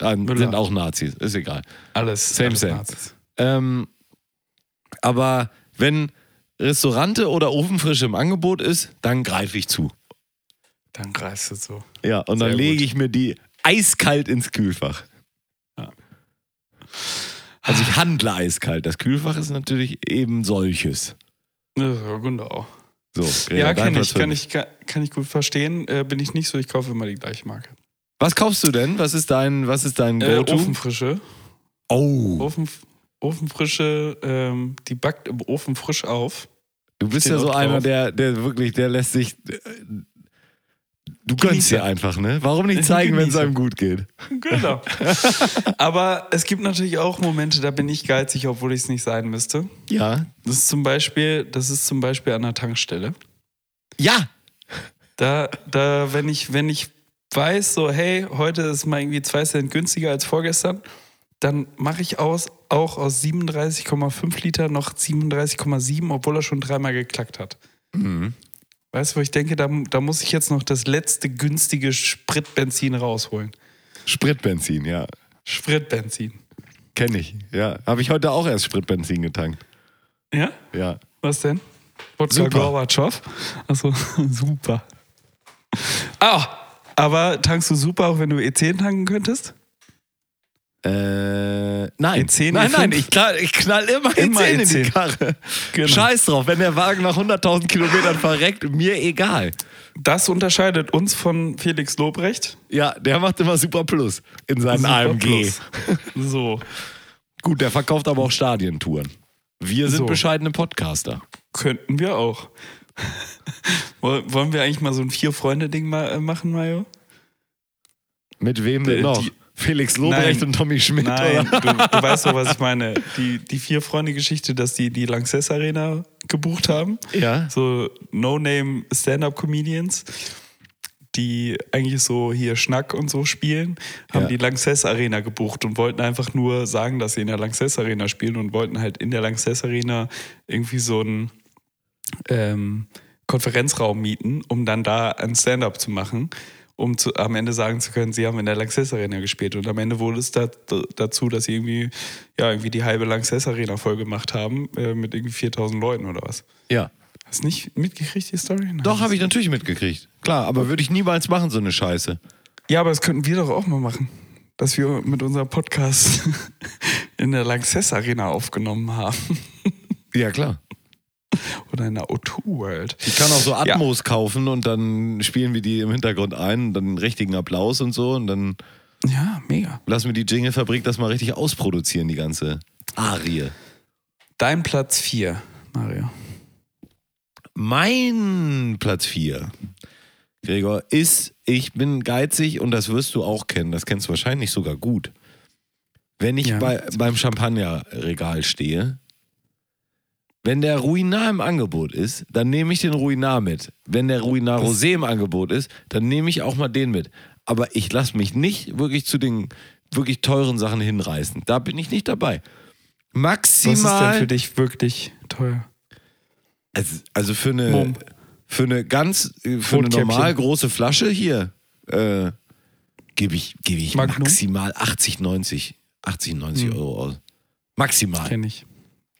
Ah, sind auch Nazis, ist egal. Alles. Same, alles same. Nazis. Ähm, aber wenn Restaurante oder Ofenfrische im Angebot ist, dann greife ich zu. Dann greifst du so. Ja, und dann Sehr lege gut. ich mir die eiskalt ins Kühlfach. Ja. Also ich handle eiskalt. Das Kühlfach ist natürlich eben solches. Ja, genau. So, Ja, dein kann Platz ich, kann, ich, kann, kann ich gut verstehen. Äh, bin ich nicht so, ich kaufe immer die gleiche Marke. Was kaufst du denn? Was ist dein, was ist dein Äh, Go-To? Ofenfrische. oh, Ofen, Ofenfrische, ähm, die backt im Ofen frisch auf. du bist steht ja so einer, drauf. der, der wirklich, der lässt sich. äh, Du gönnst dir einfach, ne? Warum nicht zeigen, wenn es einem gut geht? Genau. Aber es gibt natürlich auch Momente, da bin ich geizig, obwohl ich es nicht sein müsste. Ja. Das ist zum Beispiel, das ist zum Beispiel an der Tankstelle. Ja! Da, da, wenn ich, wenn ich weiß, so, hey, heute ist mal irgendwie zwei Cent günstiger als vorgestern, dann mache ich aus, auch aus 37,5 Liter noch 37,7, obwohl er schon dreimal geklackt hat. Mhm. Weißt du, wo ich denke, da, da muss ich jetzt noch das letzte günstige Spritbenzin rausholen. Spritbenzin, ja. Spritbenzin. Kenne ich. Ja. Habe ich heute auch erst Spritbenzin getankt. Ja? Ja. Was denn? Wodka Super. Gorbatschow? Achso, super. Ah, aber tankst du super, auch wenn du E10 tanken könntest? Äh, nein. E10, nein, E5? nein, ich knall, ich knall immer, Immer E10 in die E10. Karre. Genau. Scheiß drauf, wenn der Wagen nach 100.000 Kilometern verreckt, mir egal. Das unterscheidet uns von Felix Lobrecht. Ja, der macht immer Super Plus in seinen Super AMG. Plus. So, Gut, der verkauft aber auch Stadientouren. Wir sind So. bescheidene Podcaster. könnten wir auch. Woll- Wollen wir eigentlich mal so ein Vier-Freunde-Ding mal äh, machen, Mario? Mit wem denn noch? die- Felix Lobrecht Nein. und Tommy Schmidt, Nein, du, du weißt doch, was ich meine. Die, die Vier-Freunde-Geschichte, dass die die Lanxess Arena gebucht haben. Ja. so No-Name Stand-Up-Comedians, die eigentlich so hier Schnack und so spielen, haben Ja. die Lanxess Arena gebucht und wollten einfach nur sagen, dass sie in der Lanxess Arena spielen und wollten halt in der Lanxess Arena irgendwie so einen ähm, Konferenzraum mieten, um dann da ein Stand-Up zu machen. Um zu, am Ende sagen zu können, sie haben in der Lanxess Arena gespielt. Und am Ende wurde es da, dazu, dass sie irgendwie, ja, irgendwie die halbe Lanxess Arena voll gemacht haben, äh, mit irgendwie 4000 Leuten oder was. Ja. Hast du nicht mitgekriegt, die Story? Nein. Doch, habe ich natürlich mitgekriegt. Klar, aber würde ich niemals machen, so eine Scheiße. Ja, aber das könnten wir doch auch mal machen. Dass wir mit unserem Podcast in der Lanxess Arena aufgenommen haben. Ja, klar. Oder in der O2 World. Ich kann auch so Atmos kaufen und dann spielen wir die im Hintergrund ein, dann richtigen Applaus und so und dann Ja, mega. lassen wir die Jingle-Fabrik das mal richtig ausproduzieren, die ganze Arie. Dein Platz 4, Mario. Mein Platz 4, Gregor, ist, ich bin geizig und das wirst du auch kennen, das kennst du wahrscheinlich sogar gut. Wenn ich Ja. bei, beim Champagnerregal stehe, wenn der Ruinar im Angebot ist, dann nehme ich den Ruinar mit. Wenn der Ruinar Rosé im Angebot ist, dann nehme ich auch mal den mit. Aber ich lasse mich nicht wirklich zu den wirklich teuren Sachen hinreißen. Da bin ich nicht dabei. Maximal. Was ist denn für dich wirklich teuer? Also, also für eine, Mumm. für eine ganz, äh, für eine normal große Flasche hier äh, gebe ich, gebe ich Magnum? maximal 80, 90, 80, 90 Hm. Euro aus. Maximal. Kenn ich.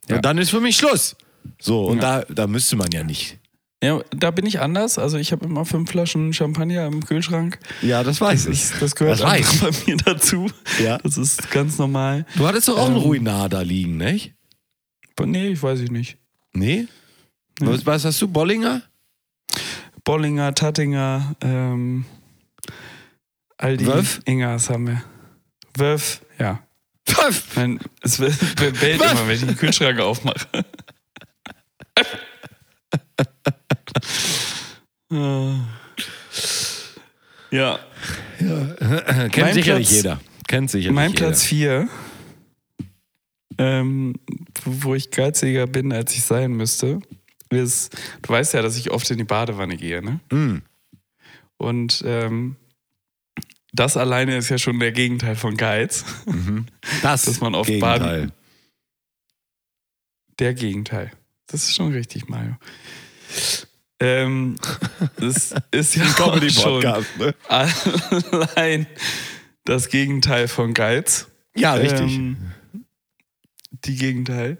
Ja. Und dann ist für mich Schluss. So, und Ja. da, da müsste man ja nicht. Ja, da bin ich anders. Also ich habe immer fünf Flaschen Champagner im Kühlschrank. Ja, das weiß Das, ich. ist, das gehört Das weiß bei mir dazu. Ja. Das ist ganz normal. Du hattest doch auch einen Ähm. Ruinar da liegen, nicht? Aber nee, ich weiß ich nicht. Nee? Was, was hast du? Bollinger? Bollinger, Tattinger, ähm, all die Wölf? Ingers haben wir. Wölf, ja. Pfaff. Mein, es bellt Pfaff. immer, wenn ich den Kühlschrank aufmache. ja. ja. Kennt mein sicherlich Platz, jeder. Kennt sicherlich mein jeder. Platz 4, ähm, wo ich geiziger bin, als ich sein müsste, ist, du weißt ja, dass ich oft in die Badewanne gehe, ne? Mm. Und ähm, das alleine ist ja schon der Gegenteil von Geiz. Das Dass man auf Gegenteil. Baden- Der Gegenteil. Das ist schon richtig, Mario. Ähm, das ist ja auch schon ne? allein das Gegenteil von Geiz. Ja, richtig. Ähm, die Gegenteil.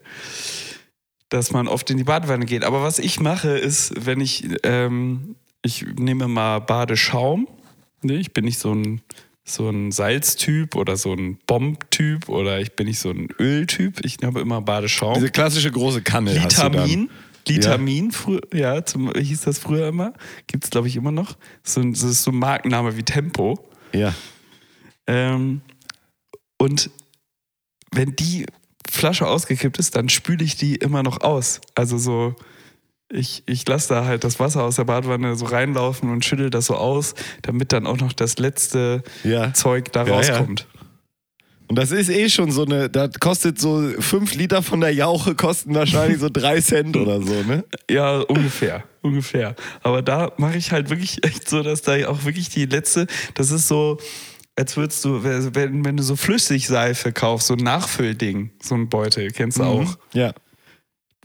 Dass man oft in die Badewanne geht. Aber was ich mache, ist, wenn ich, ähm, ich nehme mal Badeschaum. Ne? Ich bin nicht so ein, so ein Salztyp oder so ein Bombtyp oder ich bin nicht so ein Öltyp. Ich nehme immer Badeschaum. Diese klassische große Kanne. Litamin. Litamin, frü- ja, zum, hieß das früher immer. Gibt es, glaube ich, immer noch. So, ein- das ist so ein Markenname wie Tempo. Ja. Ähm, und wenn die Flasche ausgekippt ist, dann spüle ich die immer noch aus. Also so, ich, ich lasse da halt das Wasser aus der Badewanne so reinlaufen und schüttel das so aus, damit dann auch noch das letzte Ja. Zeug da Ja, ja. rauskommt. Und das ist eh schon so eine, das kostet so fünf Liter von der Jauche kosten wahrscheinlich so drei Cent oder so, ne? Ja, ungefähr, ungefähr. Aber da mache ich halt wirklich echt so, dass da auch wirklich die letzte, das ist so, als würdest du, wenn, wenn du so Flüssigseife kaufst, so ein Nachfüllding, so ein Beutel, kennst du auch. Ja.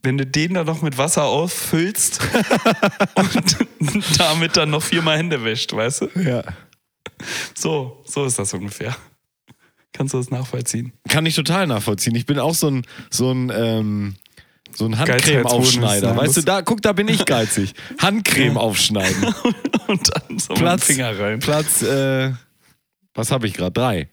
Wenn du den dann noch mit Wasser auffüllst und damit dann noch viermal Hände wäscht, weißt du? Ja. So, so ist das ungefähr. Kannst du das nachvollziehen? Kann ich total nachvollziehen. Ich bin auch so ein, so ein, ähm, so ein Handcreme-Aufschneider. Weißt du, da, guck, da bin ich geizig. Handcreme aufschneiden. Und dann so Platz, Finger rein. Platz, äh, was habe ich gerade? Drei.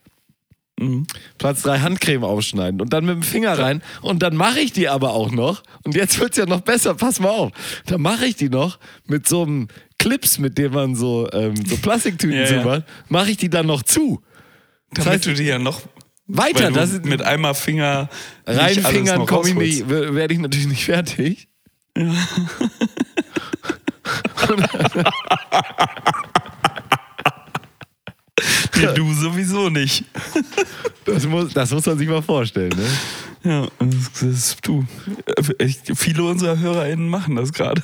Mhm. Platz drei Handcreme aufschneiden und dann mit dem Finger rein und dann mache ich die aber auch noch und jetzt wird's ja noch besser, pass mal auf, dann mache ich die noch mit so einem Clips, mit dem man so, ähm, so Plastiktüten Ja, ja. mache ich die dann noch zu. Damit heißt- du die ja noch Weiter, das ist mit einmal Finger reinfingern komme ich nicht, werde ich natürlich nicht fertig. Nee, du sowieso nicht. Das muss, das muss man sich mal vorstellen. Ne? Ja, das, das ist du. Ich, viele unserer HörerInnen machen das gerade.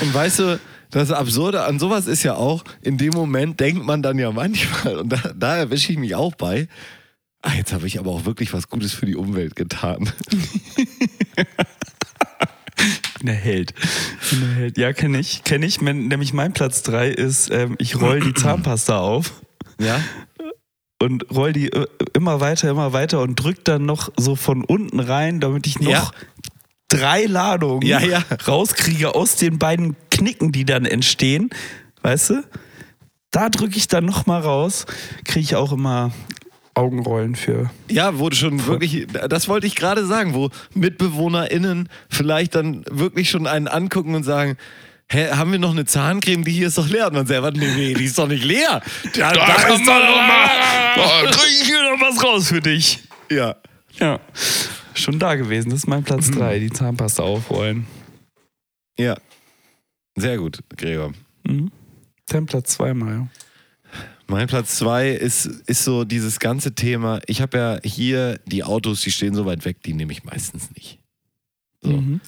Und weißt du, das Absurde an sowas ist ja auch, in dem Moment denkt man dann ja manchmal, und da, da erwische ich mich auch bei, ah, jetzt habe ich aber auch wirklich was Gutes für die Umwelt getan. bin der Held. Ich bin der Held. Ja, kenne ich. Kenne ich. Nämlich mein Platz 3 ist, ähm, ich roll die Zahnpasta auf Ja? und roll die äh, immer weiter, immer weiter und drück dann noch so von unten rein, damit ich noch Ja. drei Ladungen Ja, ja. rauskriege aus den beiden Knicken, die dann entstehen. Weißt du? Da drücke ich dann noch mal raus. Kriege ich auch immer Augenrollen für. Ja, wo du schon wirklich, das wollte ich gerade sagen, wo MitbewohnerInnen vielleicht dann wirklich schon einen angucken und sagen, Hä, haben wir noch eine Zahncreme? Die hier ist doch leer. Und man selber, nee, nee, die ist doch nicht leer. Da, da ist doch noch mal. Kriege ich hier noch was raus für dich. Ja. Ja. Schon da gewesen. Das ist mein Platz 3, die Zahnpasta aufrollen. Ja. Sehr gut, Gregor. Mhm. Dein Platz 2, Mario. Mein Platz zwei ist, ist so dieses ganze Thema. Ich habe ja hier die Autos, die stehen so weit weg, die nehme ich meistens nicht. So. Mhm.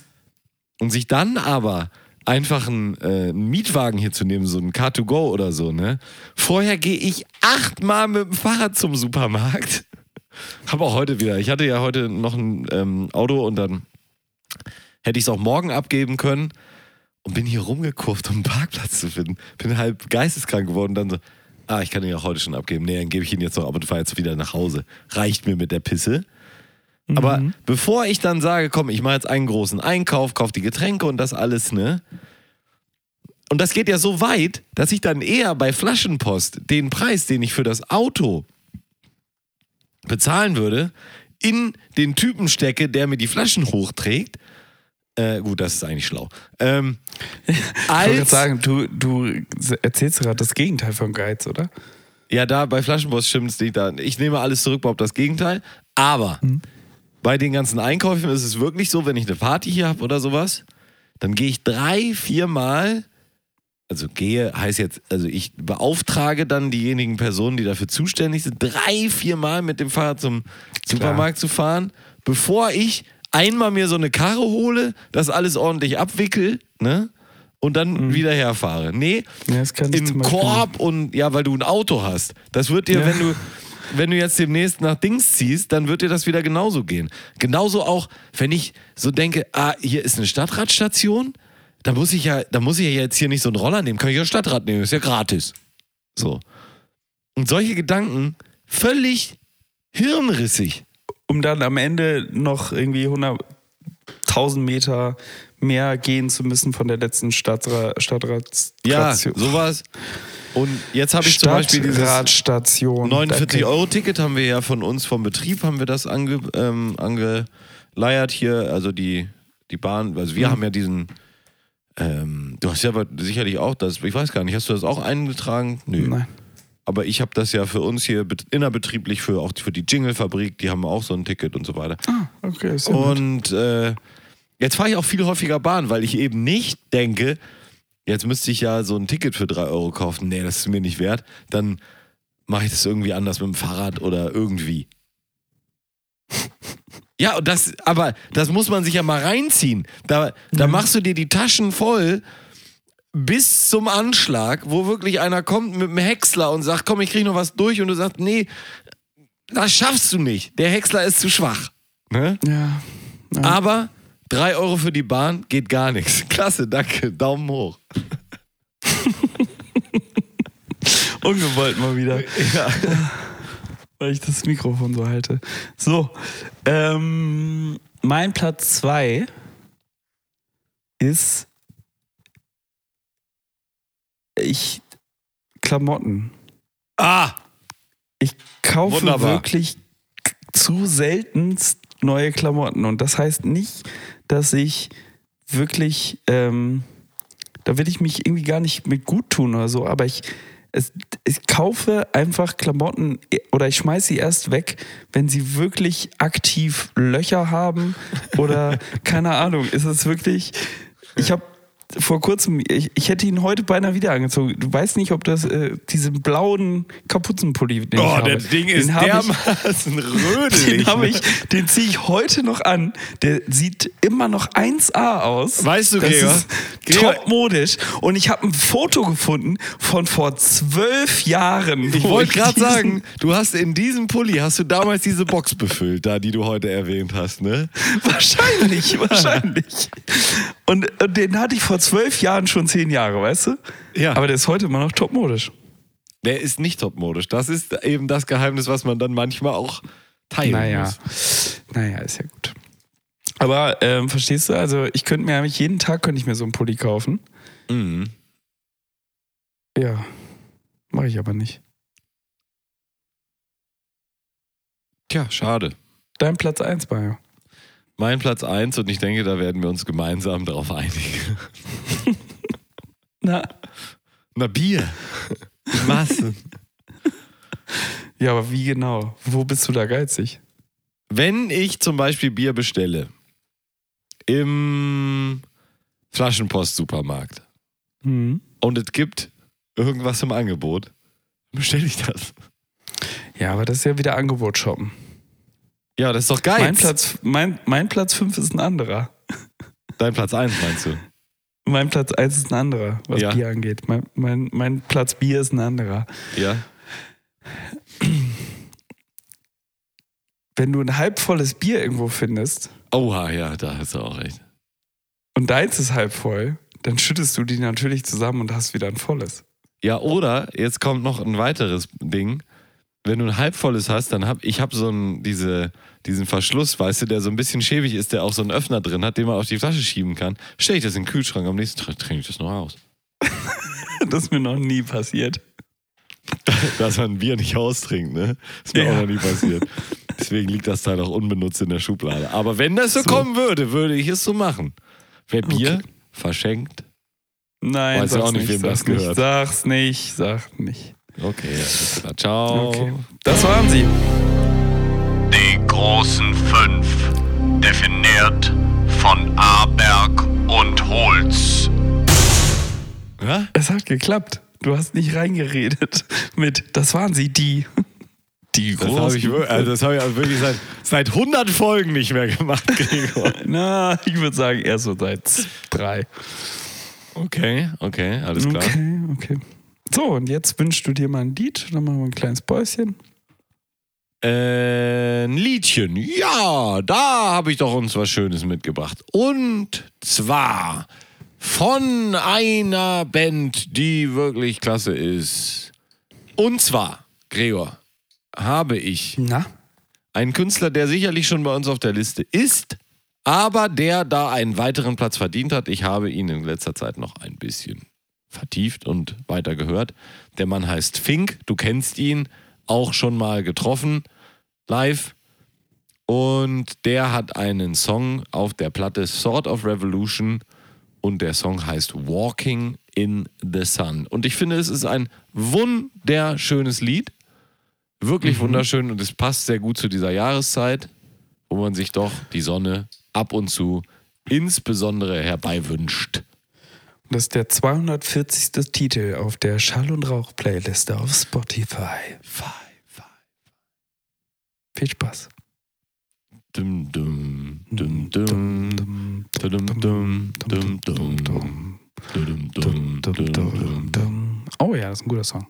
Und sich dann aber einfach einen, äh, einen Mietwagen hier zu nehmen, so einen Car2Go oder so, ne? Vorher gehe ich achtmal mit dem Fahrrad zum Supermarkt. Habe auch heute wieder. Ich hatte ja heute noch ein ähm, Auto und dann hätte ich es auch morgen abgeben können und bin hier rumgekurft, um einen Parkplatz zu finden. Bin halb geisteskrank geworden. Dann so, ah, ich kann ihn auch heute schon abgeben. Nee, dann gebe ich ihn jetzt noch, aber du fahr jetzt wieder nach Hause. Reicht mir mit der Pisse. Aber Mhm. bevor ich dann sage, komm, ich mache jetzt einen großen Einkauf, kaufe die Getränke und das alles, ne? Und das geht ja so weit, dass ich dann eher bei Flaschenpost den Preis, den ich für das Auto bezahlen würde, in den Typen stecke, der mir die Flaschen hochträgt. Äh, gut, das ist eigentlich schlau. Ähm, Ich wollte als, sagen, du, du erzählst gerade das Gegenteil von Geiz, oder? ja, da bei Flaschenpost stimmt es nicht. Da. Ich nehme alles zurück, überhaupt das Gegenteil. Aber bei den ganzen Einkäufen ist es wirklich so, wenn ich eine Party hier habe oder sowas, dann gehe ich drei, vier Mal also gehe heißt jetzt, also ich beauftrage dann diejenigen Personen, die dafür zuständig sind, drei, vier Mal mit dem Fahrrad zum Supermarkt zu fahren, bevor ich einmal mir so eine Karre hole, das alles ordentlich abwickel, ne? Und dann wieder herfahre. Nee, Ja, im Korb und ja, weil du ein Auto hast. Das wird dir, Ja. wenn du wenn du jetzt demnächst nach Dings ziehst, dann wird dir das wieder genauso gehen. Genauso auch, wenn ich so denke, ah, hier ist eine Stadtradstation, da muss ich ja, da muss ich ja jetzt hier nicht so einen Roller nehmen, kann ich ja Stadtrad nehmen, ist ja gratis. So. Und solche Gedanken völlig hirnrissig. Um dann am Ende noch irgendwie 100.000 Meter mehr gehen zu müssen von der letzten Stadtra Stadtrats Ja, sowas. Und jetzt habe ich zum Beispiel dieses Stadtradstation. 49 Danke. Euro Ticket haben wir ja von uns vom Betrieb haben wir das ange, ähm, angeleiert hier, also die, die Bahn, also Mhm. wir haben ja diesen ähm, du hast ja aber sicherlich auch das, ich weiß gar nicht, hast du das auch eingetragen? Nö. Nein. Aber ich habe das ja für uns hier bet- innerbetrieblich, für auch für die Jingle-Fabrik, die haben auch so ein Ticket und so weiter. Ah, okay. Nett. Und äh, jetzt fahre ich auch viel häufiger Bahn, weil ich eben nicht denke, jetzt müsste ich ja so ein Ticket für 3 Euro kaufen. Nee, das ist mir nicht wert. Dann mache ich das irgendwie anders mit dem Fahrrad oder irgendwie. Ja, das, aber das muss man sich ja mal reinziehen. Da, da machst du dir die Taschen voll bis zum Anschlag, wo wirklich einer kommt mit einem Häcksler und sagt, komm, ich kriege noch was durch und du sagst, nee, das schaffst du nicht. Der Häcksler ist zu schwach. Ne? ja. ja. Aber 3 Euro für die Bahn geht gar nichts. Klasse, danke. Daumen hoch. Ungewollt mal wieder. Weil ich das Mikrofon so halte. So. Ähm, mein Platz 2 ist ich Klamotten. Ah! Ich kaufe Wunderbar. wirklich zu seltenst neue Klamotten. Und das heißt nicht, dass ich wirklich, ähm, da will ich mich irgendwie gar nicht mit gut tun oder so, aber ich, es, ich kaufe einfach Klamotten oder ich schmeiße sie erst weg, wenn sie wirklich aktiv Löcher haben oder keine Ahnung. Ist es wirklich, ich habe vor kurzem, ich, ich hätte ihn heute beinahe wieder angezogen. Du weißt nicht, ob das äh, diesen blauen Kapuzenpulli, den ich Oh, habe, das Ding ist den ich, dermaßen rödelig. den habe ich, den ziehe ich heute noch an. Der sieht immer noch 1A aus. Weißt du, das Gregor? ist Gregor- top modisch. Und ich habe ein Foto gefunden von vor zwölf Jahren. Ich wo wollte gerade sagen, du hast in diesem Pulli, hast du damals diese Box befüllt, da, die du heute erwähnt hast, ne? Wahrscheinlich, wahrscheinlich. Und, und den hatte ich vor zwölf Jahren schon zehn Jahre, weißt du? Ja. Aber der ist heute immer noch topmodisch. Der ist nicht topmodisch. Das ist eben das Geheimnis, was man dann manchmal auch teilen Naja. muss. Naja, ist ja gut. Aber ähm, verstehst du, also ich könnte mir eigentlich jeden Tag könnte ich mir so einen Pulli kaufen. Mhm. Ja. Mache ich aber nicht. Tja, schade. Dein Platz 1, Bayo. Mein Platz 1 und ich denke, da werden wir uns gemeinsam darauf einigen. Na. Na, Bier. Masse. Ja, aber wie genau? Wo bist du da geizig? Wenn ich zum Beispiel Bier bestelle im Flaschenpost-Supermarkt Hm. und es gibt irgendwas im Angebot, bestelle ich das. Ja, aber das ist ja wieder Angebot shoppen. Ja, das ist doch geil. Mein Platz, mein, mein Platz 5 ist ein anderer. Dein Platz 1 meinst du? Mein Platz 1 ist ein anderer, was Ja. Bier angeht. Mein, mein, mein Platz Bier ist ein anderer. Ja. Wenn du ein halbvolles Bier irgendwo findest Oha, ja, da hast du auch recht. und deins ist halb voll, dann schüttest du die natürlich zusammen und hast wieder ein volles. Ja, oder jetzt kommt noch ein weiteres Ding. Wenn du ein halbvolles hast, dann hab ich hab so einen, diese, diesen Verschluss, weißt du, der so ein bisschen schäbig ist, der auch so einen Öffner drin hat, den man auf die Flasche schieben kann. Stell ich das in den Kühlschrank, am nächsten Tag trinke ich das noch aus. Das ist mir noch nie passiert. Dass man ein Bier nicht austrinkt, ne? Ist mir Ja. auch noch nie passiert. Deswegen liegt das Teil auch unbenutzt in der Schublade. Aber wenn das so, So. kommen würde, würde ich es so machen. Wer Bier Okay. verschenkt, Nein, Weiß ja auch nicht, wem das gehört. Sag's nicht, sag nicht. Okay, alles klar. Ciao. Okay. Das waren sie. Die großen fünf, definiert von Aberg und Holz. Ja? Es hat geklappt. Du hast nicht reingeredet mit, das waren sie, die. Die Das habe ich, also das hab ich also wirklich seit, seit 100 Folgen nicht mehr gemacht, Gregor. Na, ich würde sagen, eher so seit drei. Okay, okay, alles klar. Okay, okay. So, und jetzt wünschst du dir mal ein Lied. Dann machen wir ein kleines Päuschen. Äh, ein Liedchen. Ja, da habe ich doch uns was Schönes mitgebracht. Und zwar von einer Band, die wirklich klasse ist. Und zwar, Gregor, habe ich Na? einen Künstler, der sicherlich schon bei uns auf der Liste ist, aber der da einen weiteren Platz verdient hat. Ich habe ihn in letzter Zeit noch ein bisschen vertieft und weiter gehört. Der Mann heißt Fink, du kennst ihn, auch schon mal getroffen, live. Und der hat einen Song auf der Platte Sort of Revolution und der Song heißt Walking in the Sun. Und ich finde, es ist ein wunderschönes Lied. Wirklich wunderschön und es passt sehr gut zu dieser Jahreszeit, wo man sich doch die Sonne ab und zu insbesondere herbeiwünscht. Das ist der 240. Titel auf der Schall- und Rauch-Playliste auf Spotify. Viel Spaß. Dum, dum, dum, dum, dum, dum, dum, dum, Oh ja, das ist ein guter Song.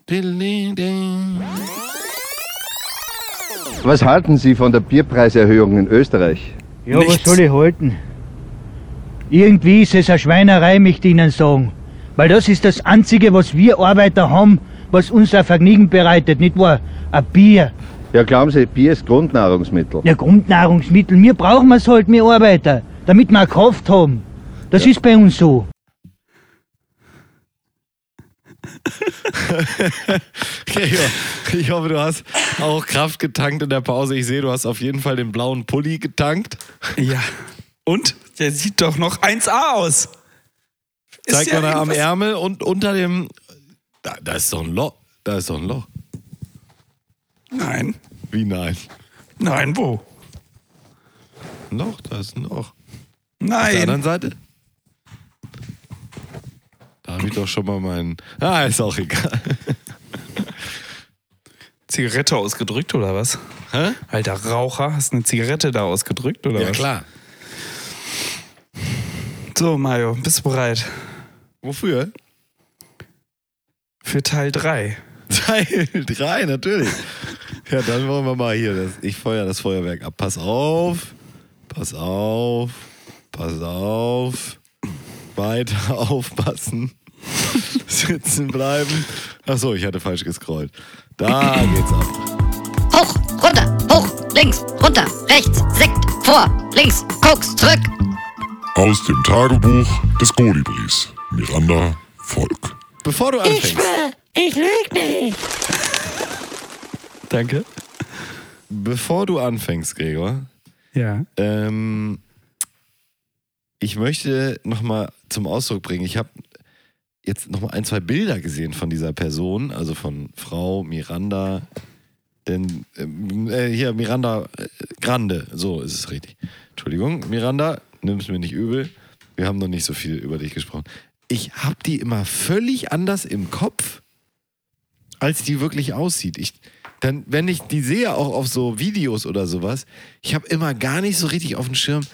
Was halten Sie von der Bierpreiserhöhung in Österreich? Ja, Nichts. was soll ich halten? Irgendwie ist es eine Schweinerei, möchte ich Ihnen sagen. Weil das ist das Einzige, was wir Arbeiter haben, was uns ein Vergnügen bereitet, nicht wahr? Ein Bier. Ja, glauben Sie, Bier ist Grundnahrungsmittel. Ja, Grundnahrungsmittel. Wir brauchen es halt, wir Arbeiter, damit wir auch Kraft haben. Das ist bei uns so. Gregor, ich hoffe, du hast auch Kraft getankt in der Pause. Ich sehe, du hast auf jeden Fall den blauen Pulli getankt. Ja. Und? Der sieht doch noch 1A aus. Ist Zeig ja mal da am Ärmel und unter dem. Da, da ist doch ein Loch. Da ist doch ein Loch. Nein. Wie nein? Nein, wo? Ein Loch, da ist ein Loch. Auf der Nein. anderen Seite? Da habe ich doch schon mal meinen. Ah, ist auch egal. Zigarette ausgedrückt oder was? Hä? Alter Raucher, hast du eine Zigarette da ausgedrückt oder Ja, was? klar. So, Mario, bist du bereit Wofür? für Teil 3? Teil 3, natürlich. Ja, dann wollen wir mal hier. Das, ich feuer das Feuerwerk ab. Pass auf. Pass auf. Pass auf. Weiter aufpassen. Sitzen bleiben. Achso, ich hatte falsch gescrollt. Da geht's ab. Hoch, runter, hoch, links, runter, rechts, Sekt, vor, links, Koks, zurück. Aus dem Tagebuch des Kolibris. Miranda Volk. Bevor du anfängst. Ich lüg nicht. Danke. Bevor du anfängst, Gregor. Ja. Ähm, ich möchte nochmal zum Ausdruck bringen, ich habe jetzt nochmal ein, zwei Bilder gesehen von dieser Person, also von Frau Miranda, denn ähm, äh, hier Miranda äh, Grande, so ist es richtig. Entschuldigung, Miranda, nimm es mir nicht übel, wir haben noch nicht so viel über dich gesprochen. Ich habe die immer völlig anders im Kopf, als die wirklich aussieht. Ich, dann, wenn ich die sehe, auch auf so Videos oder sowas, ich habe immer gar nicht so richtig auf dem Schirm,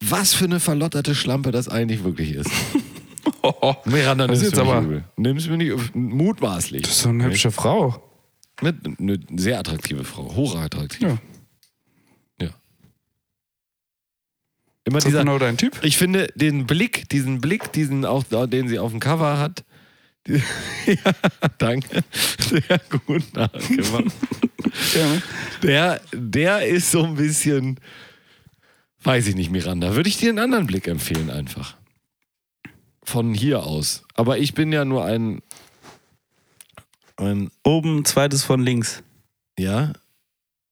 was für eine verlotterte Schlampe das eigentlich wirklich ist. Miranda, Das nimm's jetzt nicht aber- übel. Nimm's mir nicht. Mutmaßlich. Das ist so eine hübsche Frau. Eine, eine sehr attraktive Frau. Hochattraktiv. Ja. Immer Ist das dieser, genau dein Typ? ich finde den Blick, diesen Blick, diesen auch, den sie auf dem Cover hat. die- ja, danke. Sehr gut nachgemacht. Ja? Der, der ist so ein bisschen, weiß ich nicht, Miranda. Würde ich dir einen anderen Blick empfehlen einfach. Von hier aus. Aber ich bin ja nur ein, ein Oben, zweites von links. ja.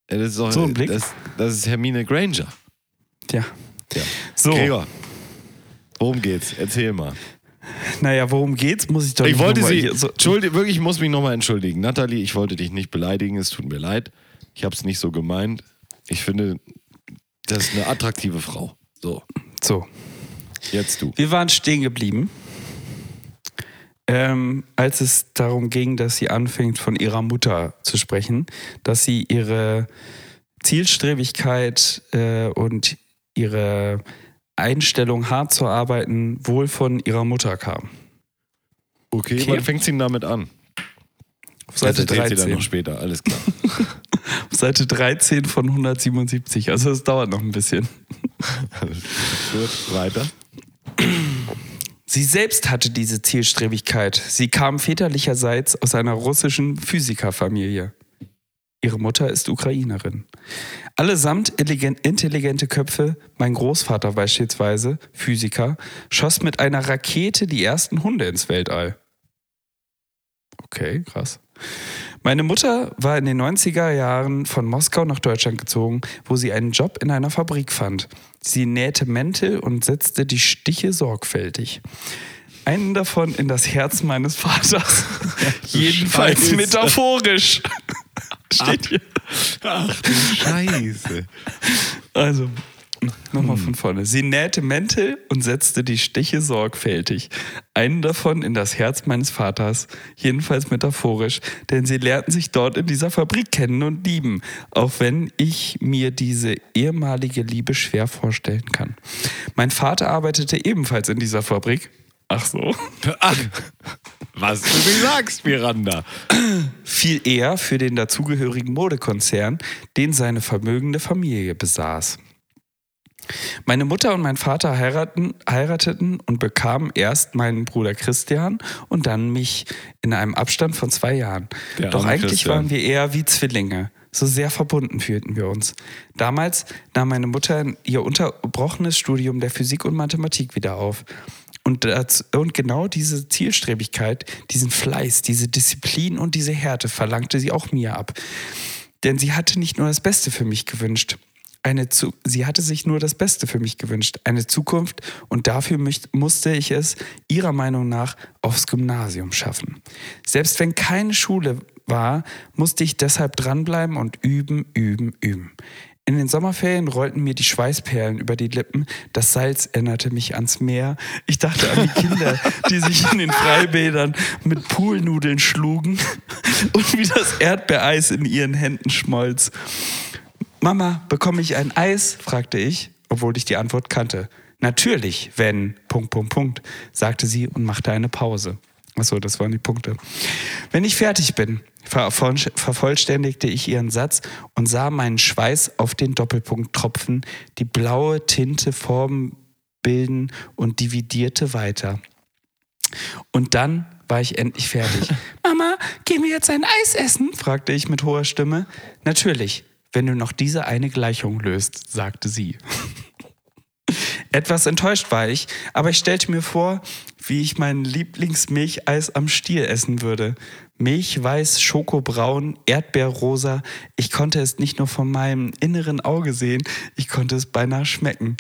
Das ist doch, So ein Blick? Das, das ist Hermine Granger. Ja. Ja. So, Gregor, worum geht's? Erzähl mal. naja, worum geht's? Muss ich doch Ich nicht wollte sie, hier so, wirklich, ich muss mich nochmal entschuldigen. Nathalie, ich wollte dich nicht beleidigen, es tut mir leid. Ich habe es nicht so gemeint. Ich finde, das ist eine attraktive Frau. So, so. jetzt du. Wir waren stehen geblieben. ähm, als es darum ging, dass sie anfängt, von ihrer Mutter zu sprechen, dass sie ihre Zielstrebigkeit äh, und ihre Einstellung, hart zu arbeiten, wohl von ihrer Mutter kam. Okay, Okay. wann fängt sie denn damit an? Auf Seite das erzählt sie dann 13. noch später, alles klar. Auf Seite 13 von 177. Also es dauert noch ein bisschen. Gut, weiter. Sie selbst hatte diese Zielstrebigkeit. Sie kam väterlicherseits aus einer russischen Physikerfamilie. Ihre Mutter ist Ukrainerin. Allesamt intelligente Köpfe, mein Großvater beispielsweise, Physiker, schoss mit einer Rakete die ersten Hunde ins Weltall. Okay, krass. Meine Mutter war in den 90er Jahren von Moskau nach Deutschland gezogen, wo sie einen Job in einer Fabrik fand. Sie nähte Mäntel und setzte die Stiche sorgfältig. Einen davon in das Herz meines Vaters. Jedenfalls Scheiße. metaphorisch. Steht hier. Ach du Scheiße. Also, nochmal von vorne. Sie nähte Mäntel und setzte die Stiche sorgfältig. Einen davon in das Herz meines Vaters, jedenfalls metaphorisch, denn sie lernten sich dort in dieser Fabrik kennen und lieben, auch wenn ich mir diese ehemalige Liebe schwer vorstellen kann. Mein Vater arbeitete ebenfalls in dieser Fabrik. Ach so. Ach, was du mir sagst, Miranda. Viel eher für den dazugehörigen Modekonzern, den seine vermögende Familie besaß. Meine Mutter und mein Vater heiraten, heirateten und bekamen erst meinen Bruder Christian und dann mich in einem Abstand von zwei Jahren. Der Doch eigentlich Christian. waren wir eher wie Zwillinge. So sehr verbunden fühlten wir uns. Damals nahm meine Mutter ihr unterbrochenes Studium der Physik und Mathematik wieder auf. Und, das, und genau diese Zielstrebigkeit, diesen Fleiß, diese Disziplin und diese Härte verlangte sie auch mir ab. Denn sie hatte nicht nur das Beste für mich gewünscht. Eine Zu sie hatte sich nur das Beste für mich gewünscht, eine Zukunft, und dafür musste ich es ihrer Meinung nach aufs Gymnasium schaffen. Selbst wenn keine Schule war, musste ich deshalb dranbleiben und üben, üben, üben. In den Sommerferien rollten mir die Schweißperlen über die Lippen. Das Salz erinnerte mich ans Meer. Ich dachte an die Kinder, die sich in den Freibädern mit Poolnudeln schlugen und wie das Erdbeereis in ihren Händen schmolz. Mama, bekomme ich ein Eis? fragte ich, obwohl ich die Antwort kannte. Natürlich, wenn, Punkt, Punkt, Punkt, sagte sie und machte eine Pause. Achso, das waren die Punkte. Wenn ich fertig bin, vervoll- vervollständigte ich ihren Satz und sah meinen Schweiß auf den Doppelpunkt tropfen, die blaue Tinte Formen bilden und dividierte weiter. Und dann war ich endlich fertig. Mama, gehen wir jetzt ein Eis essen? fragte ich mit hoher Stimme. Natürlich, wenn du noch diese eine Gleichung löst, sagte sie. Etwas enttäuscht war ich, aber ich stellte mir vor, wie ich mein Lieblingsmilcheis am Stiel essen würde. Milchweiß, schokobraun, erdbeerrosa. Ich konnte es nicht nur von meinem inneren Auge sehen, ich konnte es beinahe schmecken.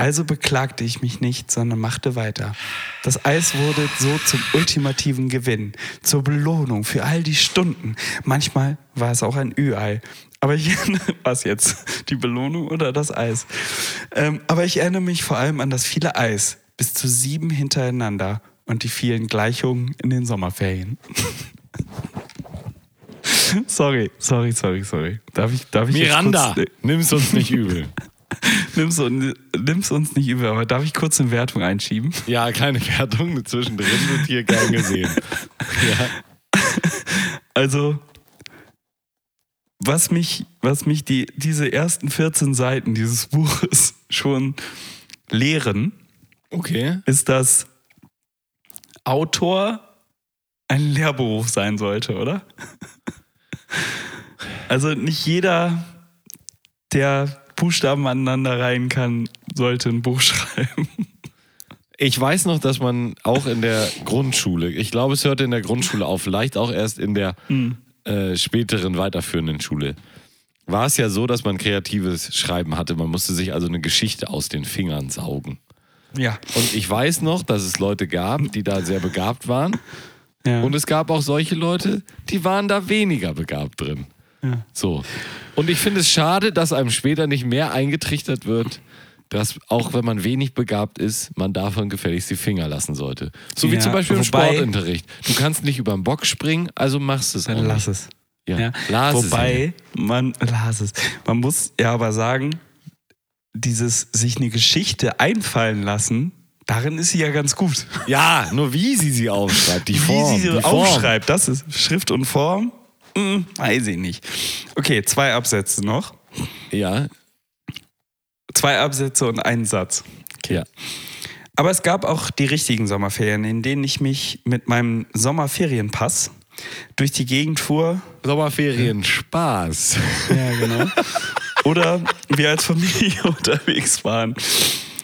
Also beklagte ich mich nicht, sondern machte weiter. Das Eis wurde so zum ultimativen Gewinn, zur Belohnung für all die Stunden. Manchmal war es auch ein Ü-Ei. Aber ich was jetzt? Die Belohnung oder das Eis? Ähm, aber ich erinnere mich vor allem an das viele Eis, bis zu sieben hintereinander und die vielen Gleichungen in den Sommerferien. sorry, sorry, sorry, sorry. Darf ich, darf ich Miranda, kurz, nimm's uns nicht übel. nimm's, nimm's uns nicht über, aber darf ich kurz eine Wertung einschieben? Ja, keine Wertung, zwischendrin wird hier gern gesehen. Ja. Also, was mich, was mich die, diese ersten 14 Seiten dieses Buches schon lehren, Okay. ist, dass Autor ein Lehrberuf sein sollte, oder? Also nicht jeder, der Buchstaben aneinander reihen kann, sollte ein Buch schreiben. Ich weiß noch, dass man auch in der Grundschule, ich glaube, es hörte in der Grundschule auf, vielleicht auch erst in der äh, späteren weiterführenden Schule, war es ja so, dass man kreatives Schreiben hatte. Man musste sich also eine Geschichte aus den Fingern saugen. Ja. Und ich weiß noch, dass es Leute gab, die da sehr begabt waren. ja. Und es gab auch solche Leute, die waren da weniger begabt drin. Ja. So. Und ich finde es schade, dass einem später nicht mehr eingetrichtert wird, dass auch wenn man wenig begabt ist, man davon gefälligst die Finger lassen sollte. So wie Ja, zum Beispiel im wobei- Sportunterricht. Du kannst nicht über den Bock springen, also machst es Dann lass es. Ja. Ja. Lass es Wobei, man, lass es. Man muss ja aber sagen, dieses sich eine Geschichte einfallen lassen, darin ist sie ja ganz gut. Ja, nur wie sie sie aufschreibt, die Wie Form. sie sie Form. aufschreibt, das ist Schrift und Form. Hm, weiß ich nicht. Okay, zwei Absätze noch. Ja, Zwei Absätze und einen Satz. ja. Aber es gab auch die richtigen Sommerferien, in denen ich mich mit meinem Sommerferienpass durch die Gegend fuhr. Sommerferien, Spaß. Ja, genau. Oder wir als Familie unterwegs waren.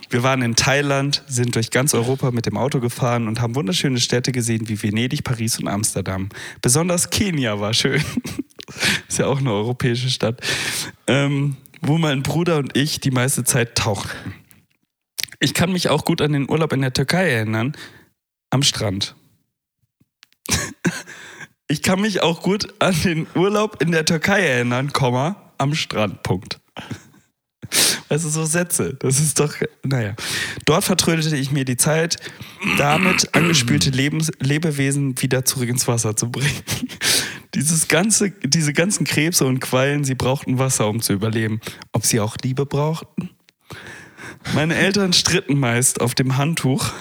Wir waren in Thailand, sind durch ganz Europa mit dem Auto gefahren und haben wunderschöne Städte gesehen wie Venedig, Paris und Amsterdam. Besonders Kenia war schön. Ist ja auch eine europäische Stadt. Ähm, wo mein Bruder und ich die meiste Zeit tauchten. Ich kann mich auch gut an den Urlaub in der Türkei erinnern, am Strand. Ich kann mich auch gut an den Urlaub in der Türkei erinnern, Komma, am Strand, Punkt. Also so Sätze, das ist doch, naja. Dort vertrödelte ich mir die Zeit, damit angespülte Lebens Lebewesen wieder zurück ins Wasser zu bringen. Dieses ganze, diese ganzen Krebse und Quallen, sie brauchten Wasser, um zu überleben. Ob sie auch Liebe brauchten? Meine Eltern stritten meist auf dem Handtuch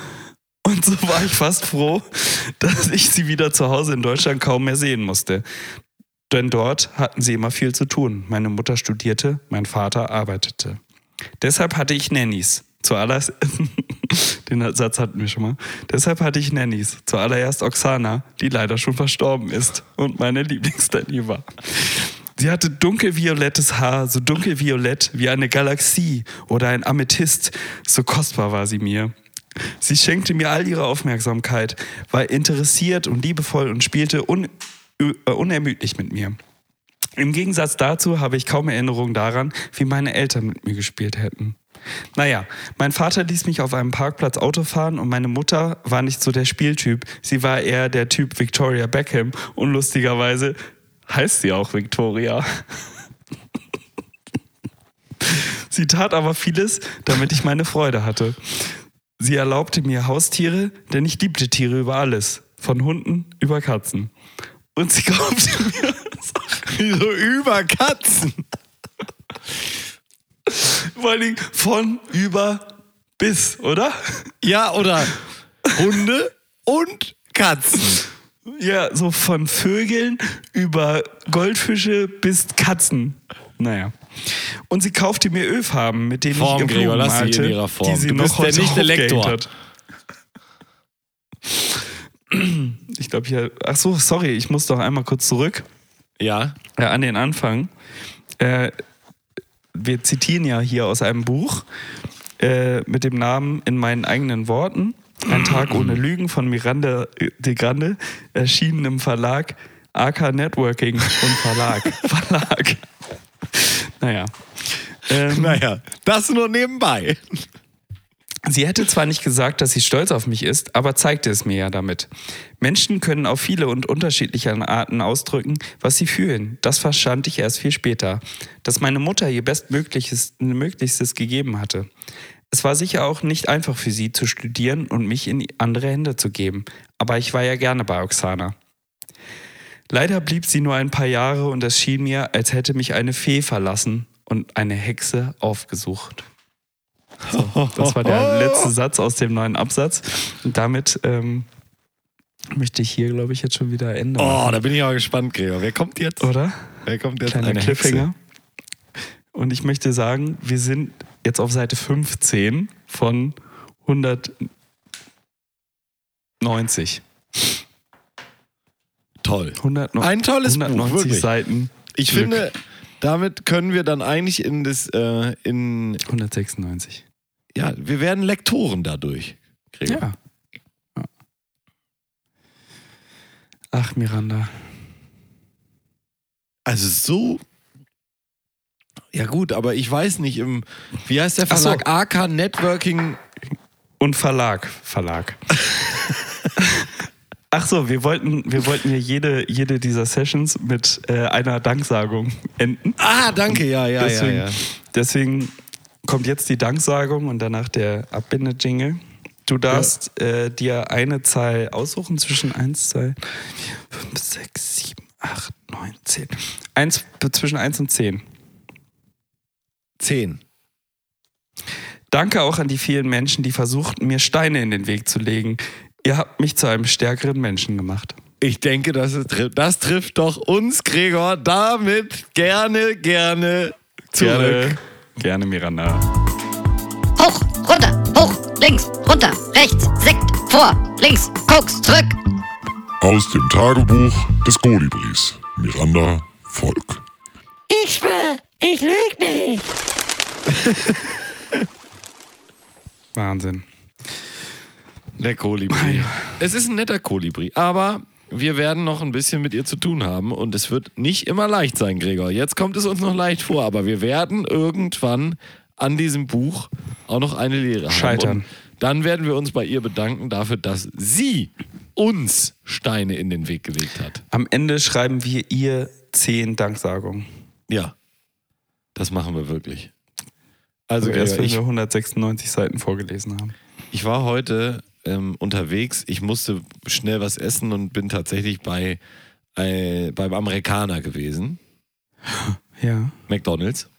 und so war ich fast froh, dass ich sie wieder zu Hause in Deutschland kaum mehr sehen musste. Denn dort hatten sie immer viel zu tun. Meine Mutter studierte, mein Vater arbeitete. Deshalb hatte ich Nannies. Zuallererst, den Satz hatten wir schon mal. Deshalb hatte ich Nannies. Zuallererst Oksana, die leider schon verstorben ist und meine Lieblingsnanny war. Sie hatte dunkelviolettes Haar, so dunkelviolett wie eine Galaxie oder ein Amethyst. So kostbar war sie mir. Sie schenkte mir all ihre Aufmerksamkeit, war interessiert und liebevoll und spielte un unermüdlich mit mir. Im Gegensatz dazu habe ich kaum Erinnerungen daran, wie meine Eltern mit mir gespielt hätten. Naja, mein Vater ließ mich auf einem Parkplatz Auto fahren und meine Mutter war nicht so der Spieltyp. Sie war eher der Typ Victoria Beckham und lustigerweise heißt sie auch Victoria. Sie tat aber vieles, damit ich meine Freude hatte. Sie erlaubte mir Haustiere, denn ich liebte Tiere über alles. Von Hunden über Katzen. Und sie kaufte mir Wieso über Katzen? vor allen Dingen von über bis, oder? Ja, oder Hunde und Katzen. Ja, so von Vögeln über Goldfische bis Katzen. Naja. Und sie kaufte mir Ölfarben, mit denen Form, ich Gregor, lass sie malte, in ihrer Form. die sie Du noch bist der heute nicht der aufgehängt Lektor. hat. Ich glaube hier, ach so, sorry, ich muss doch einmal kurz zurück Ja. äh, an den Anfang. Äh, wir zitieren ja hier aus einem Buch äh, mit dem Namen In meinen eigenen Worten. Ein Tag ohne Lügen von Miranda de Grande, erschienen im Verlag AK Networking und Verlag. Verlag. Naja. Ähm, Naja, das nur nebenbei. Sie hätte zwar nicht gesagt, dass sie stolz auf mich ist, aber zeigte es mir ja damit. Menschen können auf viele und unterschiedliche Arten ausdrücken, was sie fühlen. Das verstand ich erst viel später. Dass meine Mutter ihr Bestmögliches Möglichstes gegeben hatte. Es war sicher auch nicht einfach für sie zu studieren und mich in andere Hände zu geben. Aber ich war ja gerne bei Oksana. Leider blieb sie nur ein paar Jahre und es schien mir, als hätte mich eine Fee verlassen und eine Hexe aufgesucht. So, das war der letzte Satz aus dem neuen Absatz. Und damit ähm, möchte ich hier, glaube ich, jetzt schon wieder Ende Oh, da bin ich auch gespannt, Gregor. Wer kommt jetzt? Oder? Wer kommt jetzt? Kleiner Eine Cliffhanger. Und ich möchte sagen, wir sind jetzt auf Seite 15 von 190. Hexe. Toll. 100, Ein tolles Buch, 190 wirklich. Seiten. Ich Glück. finde, damit können wir dann eigentlich in das, äh, in, 196. ja, wir werden Lektoren dadurch. Gregor. Ja. Ach, Miranda. Also so. Ja gut, aber ich weiß nicht, im, wie heißt der Ach so. Verlag? AK Networking. Und Verlag. Verlag. Ach so, wir wollten, wir wollten ja jede, jede dieser Sessions mit äh, einer Danksagung enden. Ah, danke, ja, ja, deswegen, ja, ja. deswegen kommt jetzt die Danksagung und danach der Abbinde-Jingle. Du darfst äh, dir eine Zahl aussuchen zwischen 1, 2, 4, 5, 6, 7, 8, 9, 10. Eins, zwischen 1 und 10. Zehn. Danke auch an die vielen Menschen, die versuchten, mir Steine in den Weg zu legen. Ihr habt mich zu einem stärkeren Menschen gemacht. Ich denke, das, ist, das trifft doch uns, Gregor, damit gerne, gerne zurück. Gerne, gerne Miranda. Hoch, runter, hoch, links, runter, rechts, Sekt, vor, links, Koks, zurück. Aus dem Tagebuch des Kolibris. Miranda Volk. Ich schwör, ich lüg nicht. Wahnsinn. Der Kolibri. Es ist ein netter Kolibri, aber wir werden noch ein bisschen mit ihr zu tun haben und es wird nicht immer leicht sein, Gregor. Jetzt kommt es uns noch leicht vor, aber wir werden irgendwann an diesem Buch auch noch eine Lehre haben. Scheitern. Und dann werden wir uns bei ihr bedanken dafür, dass sie uns Steine in den Weg gelegt hat. Am Ende schreiben wir ihr 10 Danksagungen. Ja, das machen wir wirklich. Also, Also erst wenn wir 196 Seiten vorgelesen haben. Ich war heute ähm, unterwegs. Ich musste schnell was essen und bin tatsächlich bei, äh, beim Amerikaner gewesen, Ja. McDonalds.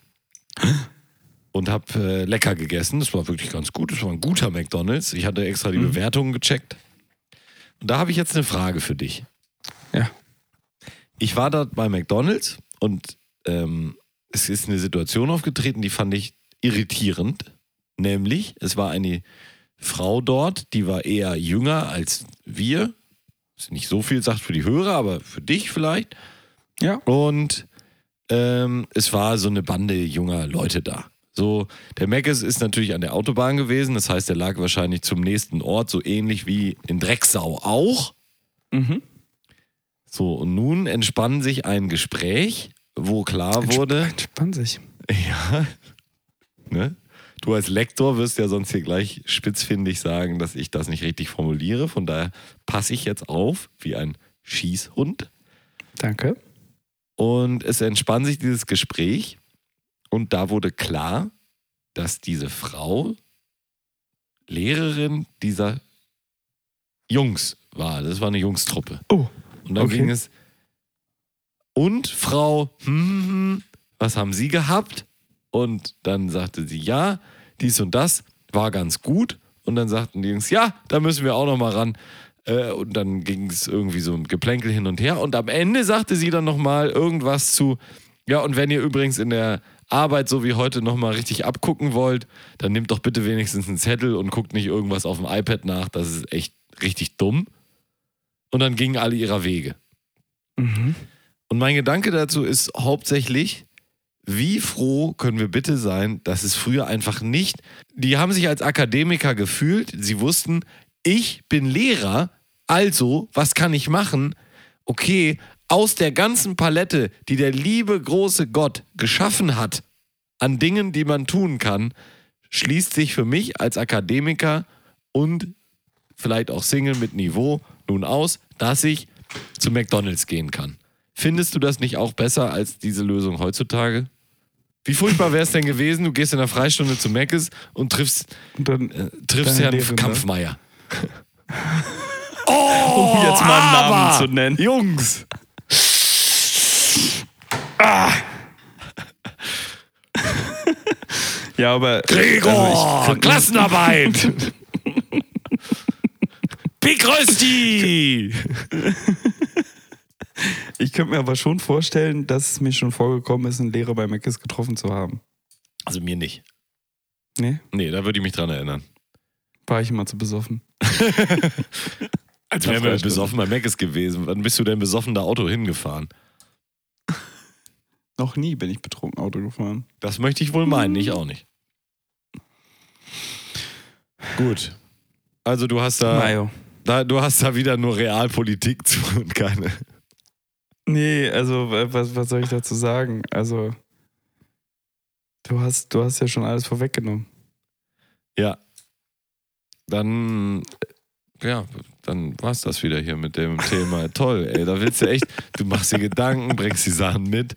Und habe äh, lecker gegessen. Das war wirklich ganz gut. Das war ein guter McDonalds. Ich hatte extra die Bewertungen gecheckt. Und da habe ich jetzt eine Frage für dich. Ja. Ich war dort bei McDonalds und ähm, es ist eine Situation aufgetreten, die fand ich irritierend. Nämlich, es war eine Frau dort, die war eher jünger als wir. Was nicht so viel sagt für die Hörer, aber für dich vielleicht. Ja. Und ähm, es war so eine Bande junger Leute da. So, der Meckes ist natürlich an der Autobahn gewesen, das heißt, er lag wahrscheinlich zum nächsten Ort, so ähnlich wie in Drecksau auch. Mhm. So, und nun entspann sich ein Gespräch, wo klar wurde, Entspann sich. ja, ne? Du als Lektor wirst ja sonst hier gleich spitzfindig sagen, dass ich das nicht richtig formuliere. Von daher passe ich jetzt auf wie ein Schießhund. Danke. Und es entspann sich dieses Gespräch und da wurde klar, dass diese Frau Lehrerin dieser Jungs war. Das war eine Jungstruppe. Oh. Und dann Okay. ging es. Und Frau, hm, hm, hm, was haben Sie gehabt? Und dann sagte sie, ja, dies und das war ganz gut. Und dann sagten die Jungs, ja, da müssen wir auch noch mal ran. Äh, Und dann ging es irgendwie so ein Geplänkel hin und her. Und am Ende sagte sie dann noch mal irgendwas zu, ja, und wenn ihr übrigens in der Arbeit so wie heute noch mal richtig abgucken wollt, dann nehmt doch bitte wenigstens einen Zettel und guckt nicht irgendwas auf dem iPad nach. Das ist echt richtig dumm. Und dann gingen alle ihrer Wege. Mhm. Und mein Gedanke dazu ist hauptsächlich, wie froh können wir bitte sein, dass es früher einfach nicht. Die haben sich als Akademiker gefühlt, sie wussten, ich bin Lehrer, also was kann ich machen? Okay, aus der ganzen Palette, die der liebe große Gott geschaffen hat, an Dingen, die man tun kann, schließt sich für mich als Akademiker und vielleicht auch Single mit Niveau nun aus, dass ich zu McDonalds gehen kann. Findest du das nicht auch besser als diese Lösung heutzutage? Wie furchtbar wäre es denn gewesen, du gehst in der Freistunde zu Meckes und triffst, Und dann äh, triffst Deine Herrn Lehrerin, ne? Kampfmeier. um jetzt mal einen Namen zu nennen. Jungs! Ja, aber. Gregor! Also Klassenarbeit! Big Rösti! Ich könnte mir aber schon vorstellen, dass es mir schon vorgekommen ist, einen Lehrer bei Mc's getroffen zu haben. Also mir nicht. Nee, Nee, da würde ich mich dran erinnern. war ich immer zu besoffen. Als Ja, wären wir besoffen bei Meckes gewesen. Wann bist du denn besoffen da Auto hingefahren? Noch nie bin ich betrunken Auto gefahren. Das möchte ich wohl meinen, ich auch nicht. Gut. Also du hast da, Mayo. da du hast da wieder nur Realpolitik zu und keine. Nee, also wa- was, was soll ich dazu sagen? Also, du hast, du hast ja schon alles vorweggenommen. Ja. Dann, äh, ja, dann war's das wieder hier mit dem Thema. Toll, ey, da willst du echt, du machst dir Gedanken, bringst die Sachen mit,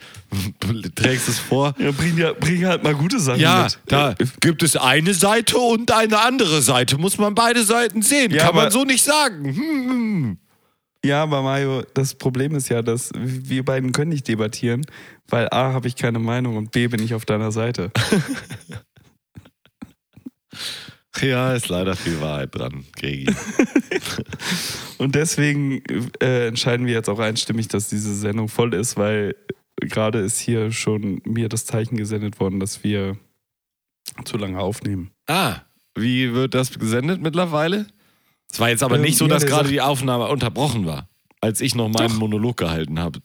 trägst es vor. Ja, bring, ja, bring halt mal gute Sachen Ja, mit. da gibt es eine Seite und eine andere Seite. Muss man beide Seiten sehen. Ja, Kann man so nicht sagen. Hm. Ja, aber Mario, das Problem ist ja, dass wir beiden können nicht debattieren, weil A, habe ich keine Meinung und B, bin ich auf deiner Seite. Ja, ist leider viel Wahrheit dran, Gregi. Und deswegen äh, entscheiden wir jetzt auch einstimmig, dass diese Sendung voll ist, weil gerade ist hier schon mir das Zeichen gesendet worden, dass wir zu lange aufnehmen. Ah, wie wird das gesendet mittlerweile? Es war jetzt aber Ähm, nicht so, ja, dass der gerade sagt- die Aufnahme unterbrochen war, als ich noch meinen Doch. Monolog gehalten habe.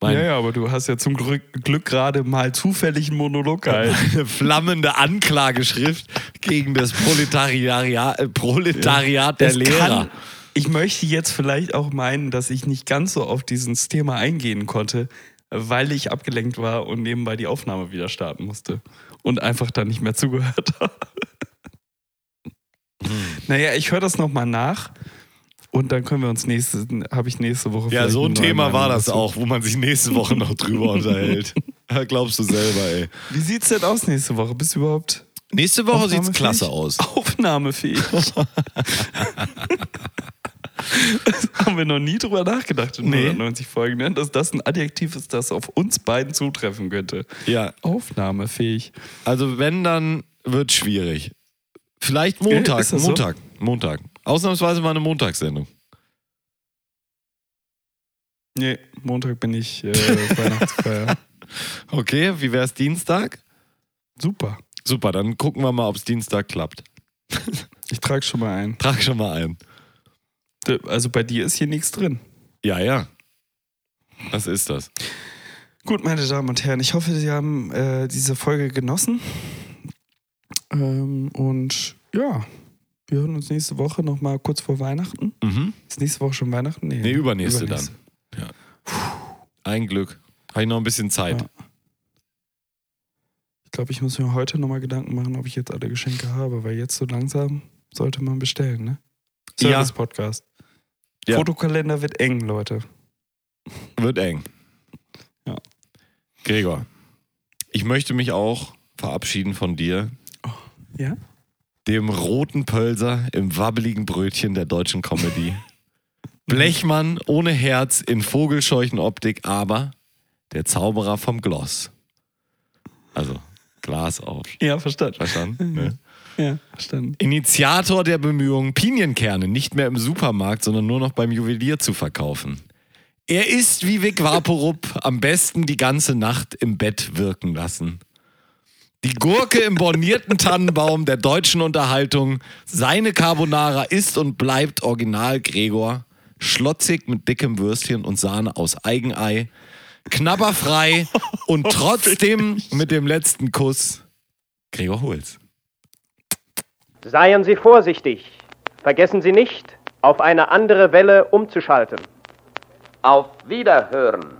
Mein, ja, ja, aber du hast ja zum Glück, Glück gerade mal zufällig einen Monolog gehalten. Eine flammende Anklageschrift gegen das Proletariat, äh, Proletariat der Das Lehrer. Kann, ich möchte jetzt vielleicht auch meinen, dass ich nicht ganz so auf dieses Thema eingehen konnte, weil ich abgelenkt war und nebenbei die Aufnahme wieder starten musste und einfach dann nicht mehr zugehört habe. Hm. Naja, ich höre das nochmal nach und dann können wir uns nächste, habe ich nächste Woche Ja, so ein Thema war das dazu. auch, wo man sich nächste Woche noch drüber unterhält. Ja, glaubst du selber, ey. Wie sieht's denn aus nächste Woche? Bist du überhaupt Nächste Woche sieht's klasse aus. aufnahmefähig? haben wir noch nie drüber nachgedacht in Nee. 190 Folgen, ne? dass das ein Adjektiv ist, das auf uns beiden zutreffen könnte. Ja, Aufnahmefähig. also wenn, dann wird schwierig. Vielleicht Montag, ist das so? Montag, Montag. Ausnahmsweise mal eine Montagssendung. Nee, Montag bin ich äh, Weihnachtsfeier. Okay, wie wär's Dienstag? Super. Super, dann gucken wir mal, ob's Dienstag klappt. Ich trage schon mal ein. Trag schon mal ein. Also bei dir ist hier nichts drin. Ja, ja. Was ist das? Gut, meine Damen und Herren, ich hoffe, Sie haben äh, diese Folge genossen. Ähm, und ja, wir hören uns nächste Woche nochmal kurz vor Weihnachten. Mhm. Ist nächste Woche schon Weihnachten? Nee, übernächste, dann. Ja. Ein Glück. Habe ich noch ein bisschen Zeit. Ja. Ich glaube, ich muss mir heute nochmal Gedanken machen, ob ich jetzt alle Geschenke habe, weil jetzt so langsam sollte man bestellen, ne? Service-Podcast. Ja. Fotokalender wird eng, Leute. Wird eng. Ja. Gregor, ich möchte mich auch verabschieden von dir, Ja? dem roten Pölser im wabbeligen Brötchen der deutschen Comedy. Blechmann ohne Herz in Vogelscheuchenoptik, aber der Zauberer vom Gloss. Also Glas auf. Ja, verstanden. Verstanden? Ne? Ja, verstanden. Initiator der Bemühungen, Pinienkerne nicht mehr im Supermarkt, sondern nur noch beim Juwelier zu verkaufen. Er ist wie Vic Vaporub am besten die ganze Nacht im Bett wirken lassen. Die Gurke im bornierten Tannenbaum der deutschen Unterhaltung, seine Carbonara ist und bleibt Original Gregor, schlotzig mit dickem Würstchen und Sahne aus Eigenei, knabberfrei und trotzdem mit dem letzten Kuss Gregor Holz. Seien Sie vorsichtig. Vergessen Sie nicht, auf eine andere Welle umzuschalten. Auf Wiederhören.